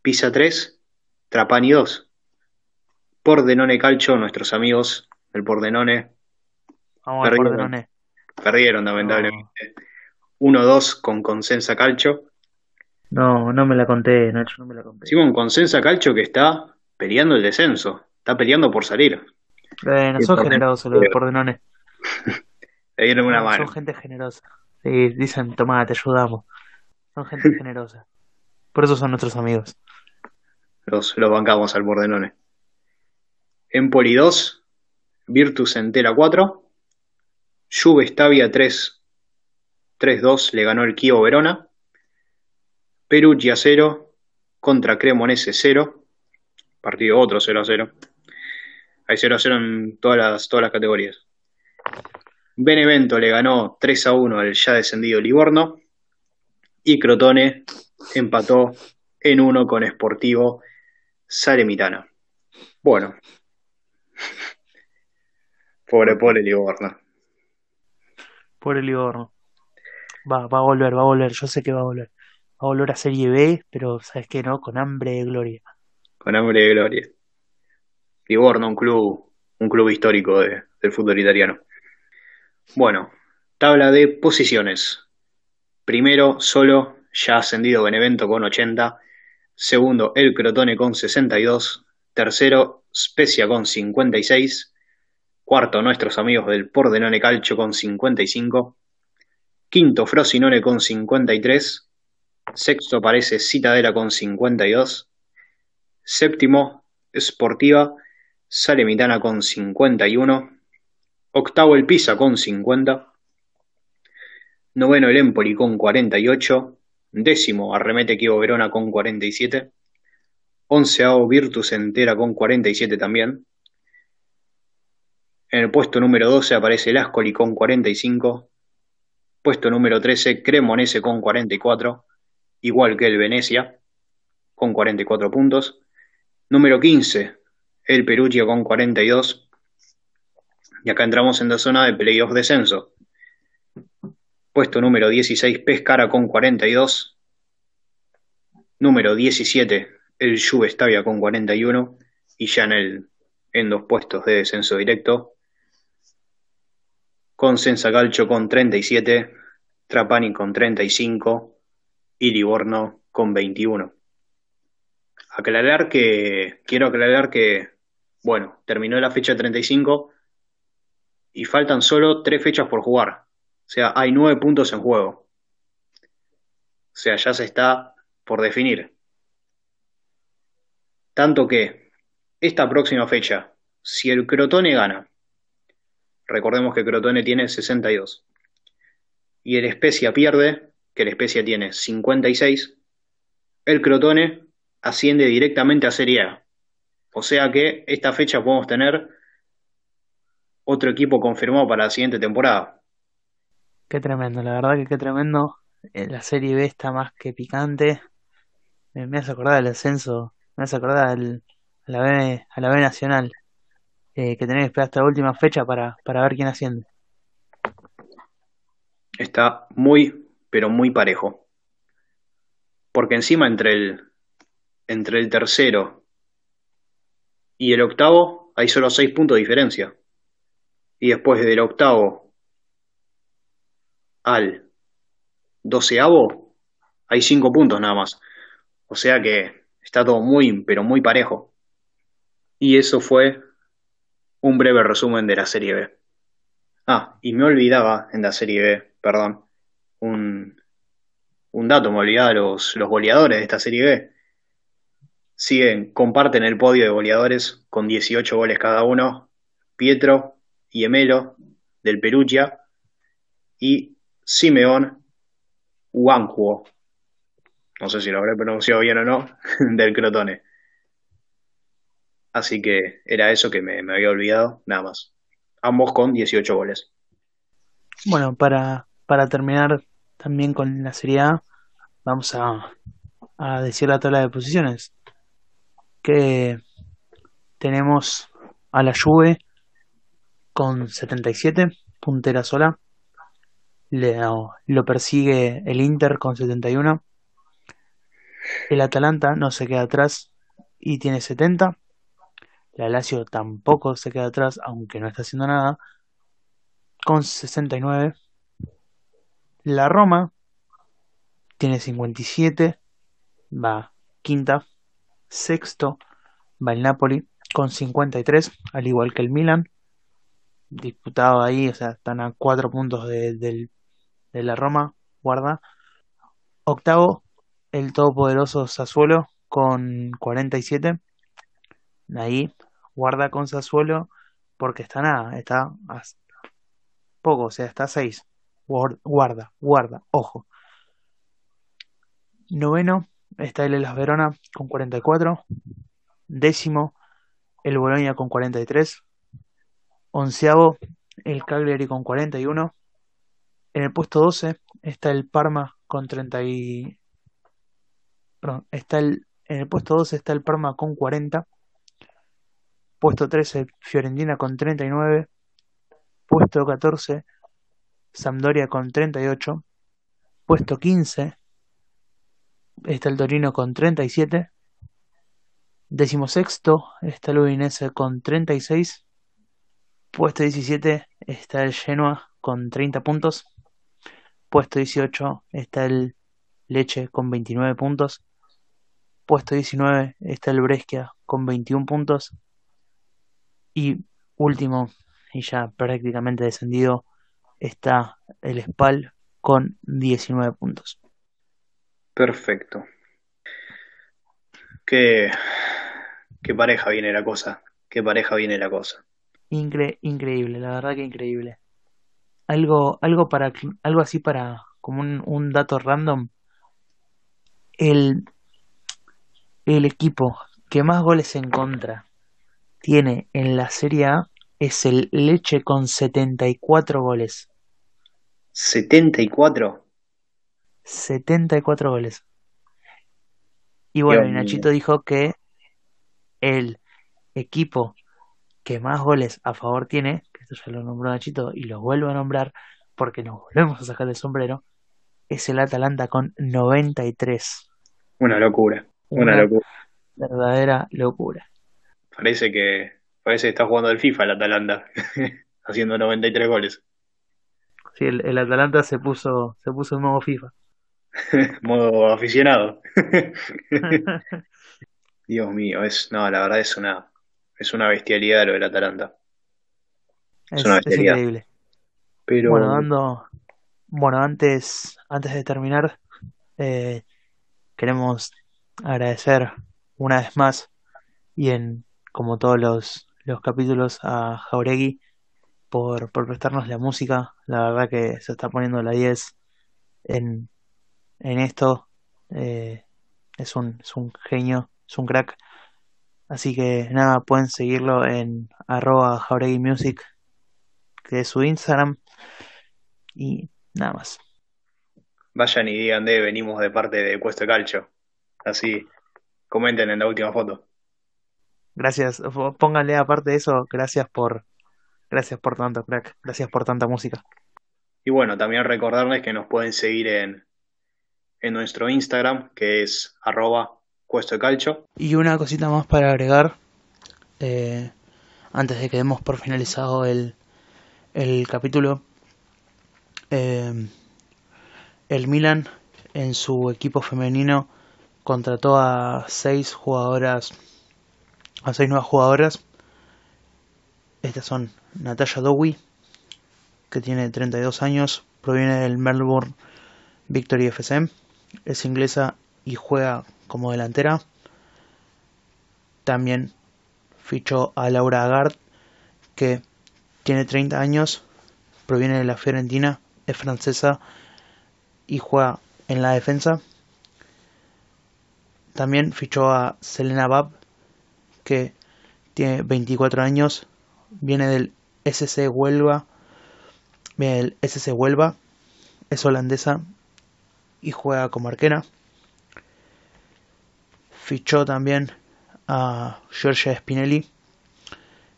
[SPEAKER 1] Pisa 3, Trapani 2. Pordenone Calcio, nuestros amigos del Pordenone
[SPEAKER 4] Vamos al
[SPEAKER 1] Perdieron.
[SPEAKER 4] Pordenone.
[SPEAKER 1] perdieron lamentablemente. 1-2 con Consensa Calcio.
[SPEAKER 4] No, no me la conté, Nacho, no me la conté.
[SPEAKER 1] Simón Consensa Calcio que está peleando el descenso. Está peleando por salir.
[SPEAKER 4] Bueno, son generosos los del Pordenone.
[SPEAKER 1] Le dieron una
[SPEAKER 4] Son-
[SPEAKER 1] mano.
[SPEAKER 4] Son gente generosa. Sí, dicen, tomá, te ayudamos. Son gente generosa. Por eso son nuestros amigos.
[SPEAKER 1] Los, los bancamos al Pordenone. Empoli 2, Virtus Entera 4, Juve Stabia 3, 3-2 le ganó el Chievo Verona, Perugia 0 contra Cremonese 0, partido otro 0-0. Hay 0-0 en todas las, todas las categorías. Benevento le ganó 3-1 al ya descendido Livorno y Crotone empató en 1 con Sportivo Salernitana. Bueno. Pobre, pobre Livorno.
[SPEAKER 4] Por el Livorno. Va, va a volver, va a volver. Yo sé que va a volver. Va a volver a Serie B, pero ¿sabes qué? No, con hambre de gloria.
[SPEAKER 1] Con hambre de gloria. Livorno, un club, un club histórico de- del fútbol italiano. Bueno, tabla de posiciones. Primero, solo, ya ascendido Benevento con 80. Segundo, el Crotone con 62. Tercero, Spezia con 56. Cuarto, nuestros amigos del Pordenone Calcio con 55. Quinto, Frosinone con 53. Sexto aparece Citadela con 52. Séptimo, Sportiva Salernitana con 51. Octavo, el Pisa con 50. Noveno, el Empoli con 48. Décimo, Arremete Chievo Verona con 47. Onceavo, Virtus Entera con 47 también. En el puesto número 12 aparece el Ascoli con 45. Puesto número 13, Cremonese con 44. Igual que el Venecia con 44 puntos. Número 15, el Perugia con 42. Y acá entramos en la zona de playoff descenso. Puesto número 16, Pescara con 42. Número 17, el Juve Stabia con 41. Y ya en, el, en dos puestos de descenso directo. Consensa Calcio con 37. Trapani con 35. Y Livorno con 21 aclarar que, quiero aclarar que, bueno, terminó la fecha 35 y faltan solo tres fechas por jugar. O sea, hay nueve puntos en juego. O sea, ya se está por definir. Tanto que esta próxima fecha, si el Crotone gana, recordemos que Crotone tiene 62, y el Especia pierde, que el Especia tiene 56, el Crotone asciende directamente a Serie A. O sea que esta fecha podemos tener otro equipo confirmado para la siguiente temporada.
[SPEAKER 4] Qué tremendo, la verdad que qué tremendo. Eh, La Serie B está más que picante. Me, me hace acordar del ascenso, me hace acordar al- a la B, a la B Nacional. Eh, que tenés que esperar hasta la última fecha para, para ver quién asciende.
[SPEAKER 1] Está muy, pero muy parejo. Porque encima entre el, entre el tercero y el octavo hay solo seis puntos de diferencia. Y después del octavo al doceavo hay cinco puntos nada más. O sea que está todo muy, pero muy parejo. Y eso fue un breve resumen de la Serie B. Ah, y me olvidaba en la Serie B, perdón, un, un dato, me olvidaba los, los goleadores de esta Serie B. Siguen, comparten el podio de goleadores con 18 goles cada uno, Pietro y Emelo del Perugia y Simeón Wankuo, no sé si lo habré pronunciado bien o no, del Crotone. Así que era eso que me, me había olvidado, nada más. Ambos con 18 goles.
[SPEAKER 4] Bueno, para, para terminar también con la Serie A, vamos a, a decir la tabla de posiciones. Que tenemos a la Juve con 77, puntera sola. Le, lo persigue el Inter con 71. El Atalanta no se queda atrás y tiene 70. La Lazio tampoco se queda atrás, aunque no está haciendo nada, con 69. La Roma tiene 57, va quinta. Sexto va el Napoli con 53, al igual que el Milan. Disputado ahí, o sea, están a 4 puntos de, de la Roma, guarda. Octavo, el todopoderoso Sassuolo con 47. Ahí guarda con Sassuolo porque está nada, está poco, o sea, está a 6. Guarda, guarda, ojo. Noveno está el Elas Verona con 44. Décimo, el Bologna con 43. Onceavo, el Cagliari con 41. En el puesto 12 está el Parma con 30 y... Perdón, está el... en el puesto 12 está el Parma con 40. Puesto 13, Fiorentina con 39. Puesto 14, Sampdoria con 38. Puesto 15, está el Torino con 37. Décimo sexto está el Udinese con 36. Puesto 17 está el Genoa con 30 puntos. Puesto 18 está el Leche con 29 puntos. Puesto 19 está el Brescia con 21 puntos. Y último, y ya prácticamente descendido, está el Spal con 19 puntos.
[SPEAKER 1] Perfecto. Qué, qué pareja viene la cosa. Qué pareja viene la cosa.
[SPEAKER 4] increíble, la verdad que increíble. Algo, algo para, algo así para, como un, un dato random. El, el equipo que más goles en contra tiene en la Serie A es el Leche con 74 goles.
[SPEAKER 1] ¿74?
[SPEAKER 4] 74 goles. Y bueno, Nachito dijo que el equipo que más goles a favor tiene, que esto ya lo nombró Nachito y lo vuelvo a nombrar porque nos volvemos a sacar el sombrero, es el Atalanta con 93.
[SPEAKER 1] Una locura, una, locura.
[SPEAKER 4] Verdadera locura.
[SPEAKER 1] Parece que parece que está jugando el FIFA el Atalanta, haciendo 93 goles.
[SPEAKER 4] Sí, el, el Atalanta se puso se puso en modo FIFA.
[SPEAKER 1] modo aficionado. Dios mío, es, no, la verdad es una, es una bestialidad lo del Atalanta.
[SPEAKER 4] Es, una bestialidad. increíble. Pero... Bueno, dando, bueno, antes, antes de terminar, eh, queremos agradecer una vez más y en como todos los, los capítulos a Jauregui por, por prestarnos la música. La verdad que se está poniendo la 10 en, en esto. Eh, es, un, es un genio, es un crack. Así que nada, pueden seguirlo en arroba Jauregui Music, que es su Instagram. Y nada más.
[SPEAKER 1] Vayan y digan de venimos de parte de Cuesto Calcho. Así comenten en la última foto.
[SPEAKER 4] Gracias, pónganle aparte de eso, gracias por gracias por tanto, crack. Gracias por tanta música.
[SPEAKER 1] Y bueno, también recordarles que nos pueden seguir en en nuestro Instagram, que es arroba cuesto de calcho.
[SPEAKER 4] Y una cosita más para agregar, eh, antes de que demos por finalizado el, el capítulo. Eh, el Milan en su equipo femenino contrató a seis jugadoras, a seis nuevas jugadoras. Estas son Natalia Dowie, que tiene 32 años, proviene del Melbourne Victory FC es inglesa y juega como delantera. También fichó a Laura Agard, que tiene 30 años, proviene de la Fiorentina, es francesa y juega en la defensa. También fichó a Selena Bab, que tiene 24 años, viene del SC Huelva, viene del SC Huelva, es holandesa y juega como arquera. Fichó también a Giorgia Spinelli,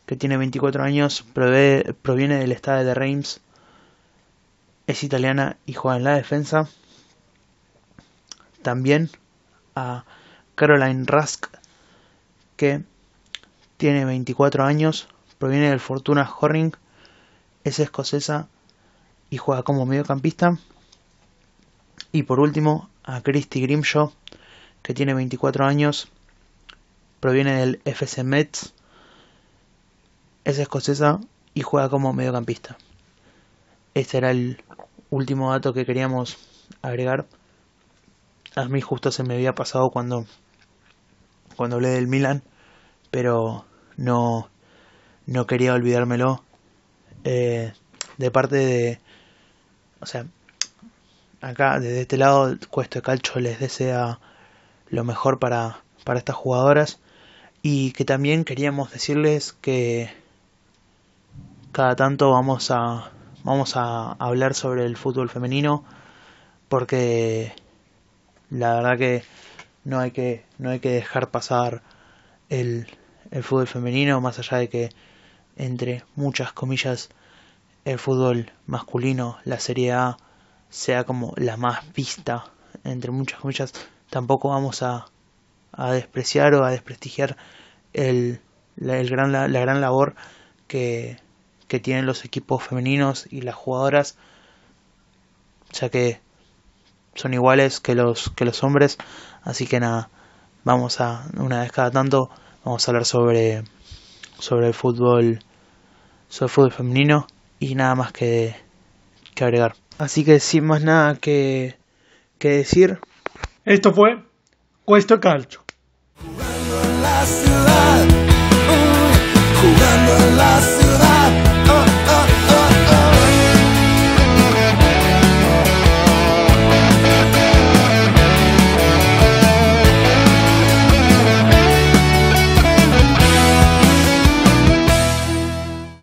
[SPEAKER 4] que tiene 24 años, proviene del estado de Reims, es italiana y juega en la defensa. También a Caroline Rusk, que tiene 24 años, proviene del Fortuna Horning, es escocesa y juega como mediocampista. Y por último, a Christy Grimshaw, que tiene 24 años, proviene del FC Metz, es escocesa y juega como mediocampista. Este era el último dato que queríamos agregar. A mí justo se me había pasado cuando, cuando hablé del Milan, pero no, no quería olvidármelo. Eh, de parte de... O sea, acá desde este lado Cuesto de Calcho les desea lo mejor para, para estas jugadoras. Y que también queríamos decirles que cada tanto vamos a vamos a hablar sobre el fútbol femenino porque la verdad que no hay que no hay que dejar pasar el, el fútbol femenino más allá de que entre muchas comillas el fútbol masculino la Serie A sea como la más vista entre muchas comillas tampoco vamos a, a despreciar o a desprestigiar el, el gran, la, gran labor que, que tienen los equipos femeninos y las jugadoras, ya que son iguales que los, que los hombres, así que nada, vamos a, una vez cada tanto, vamos a hablar sobre, sobre el fútbol, sobre el fútbol femenino y nada más que, que agregar. Así que sin más nada que, que decir.
[SPEAKER 3] Esto fue Cuesto Calcio.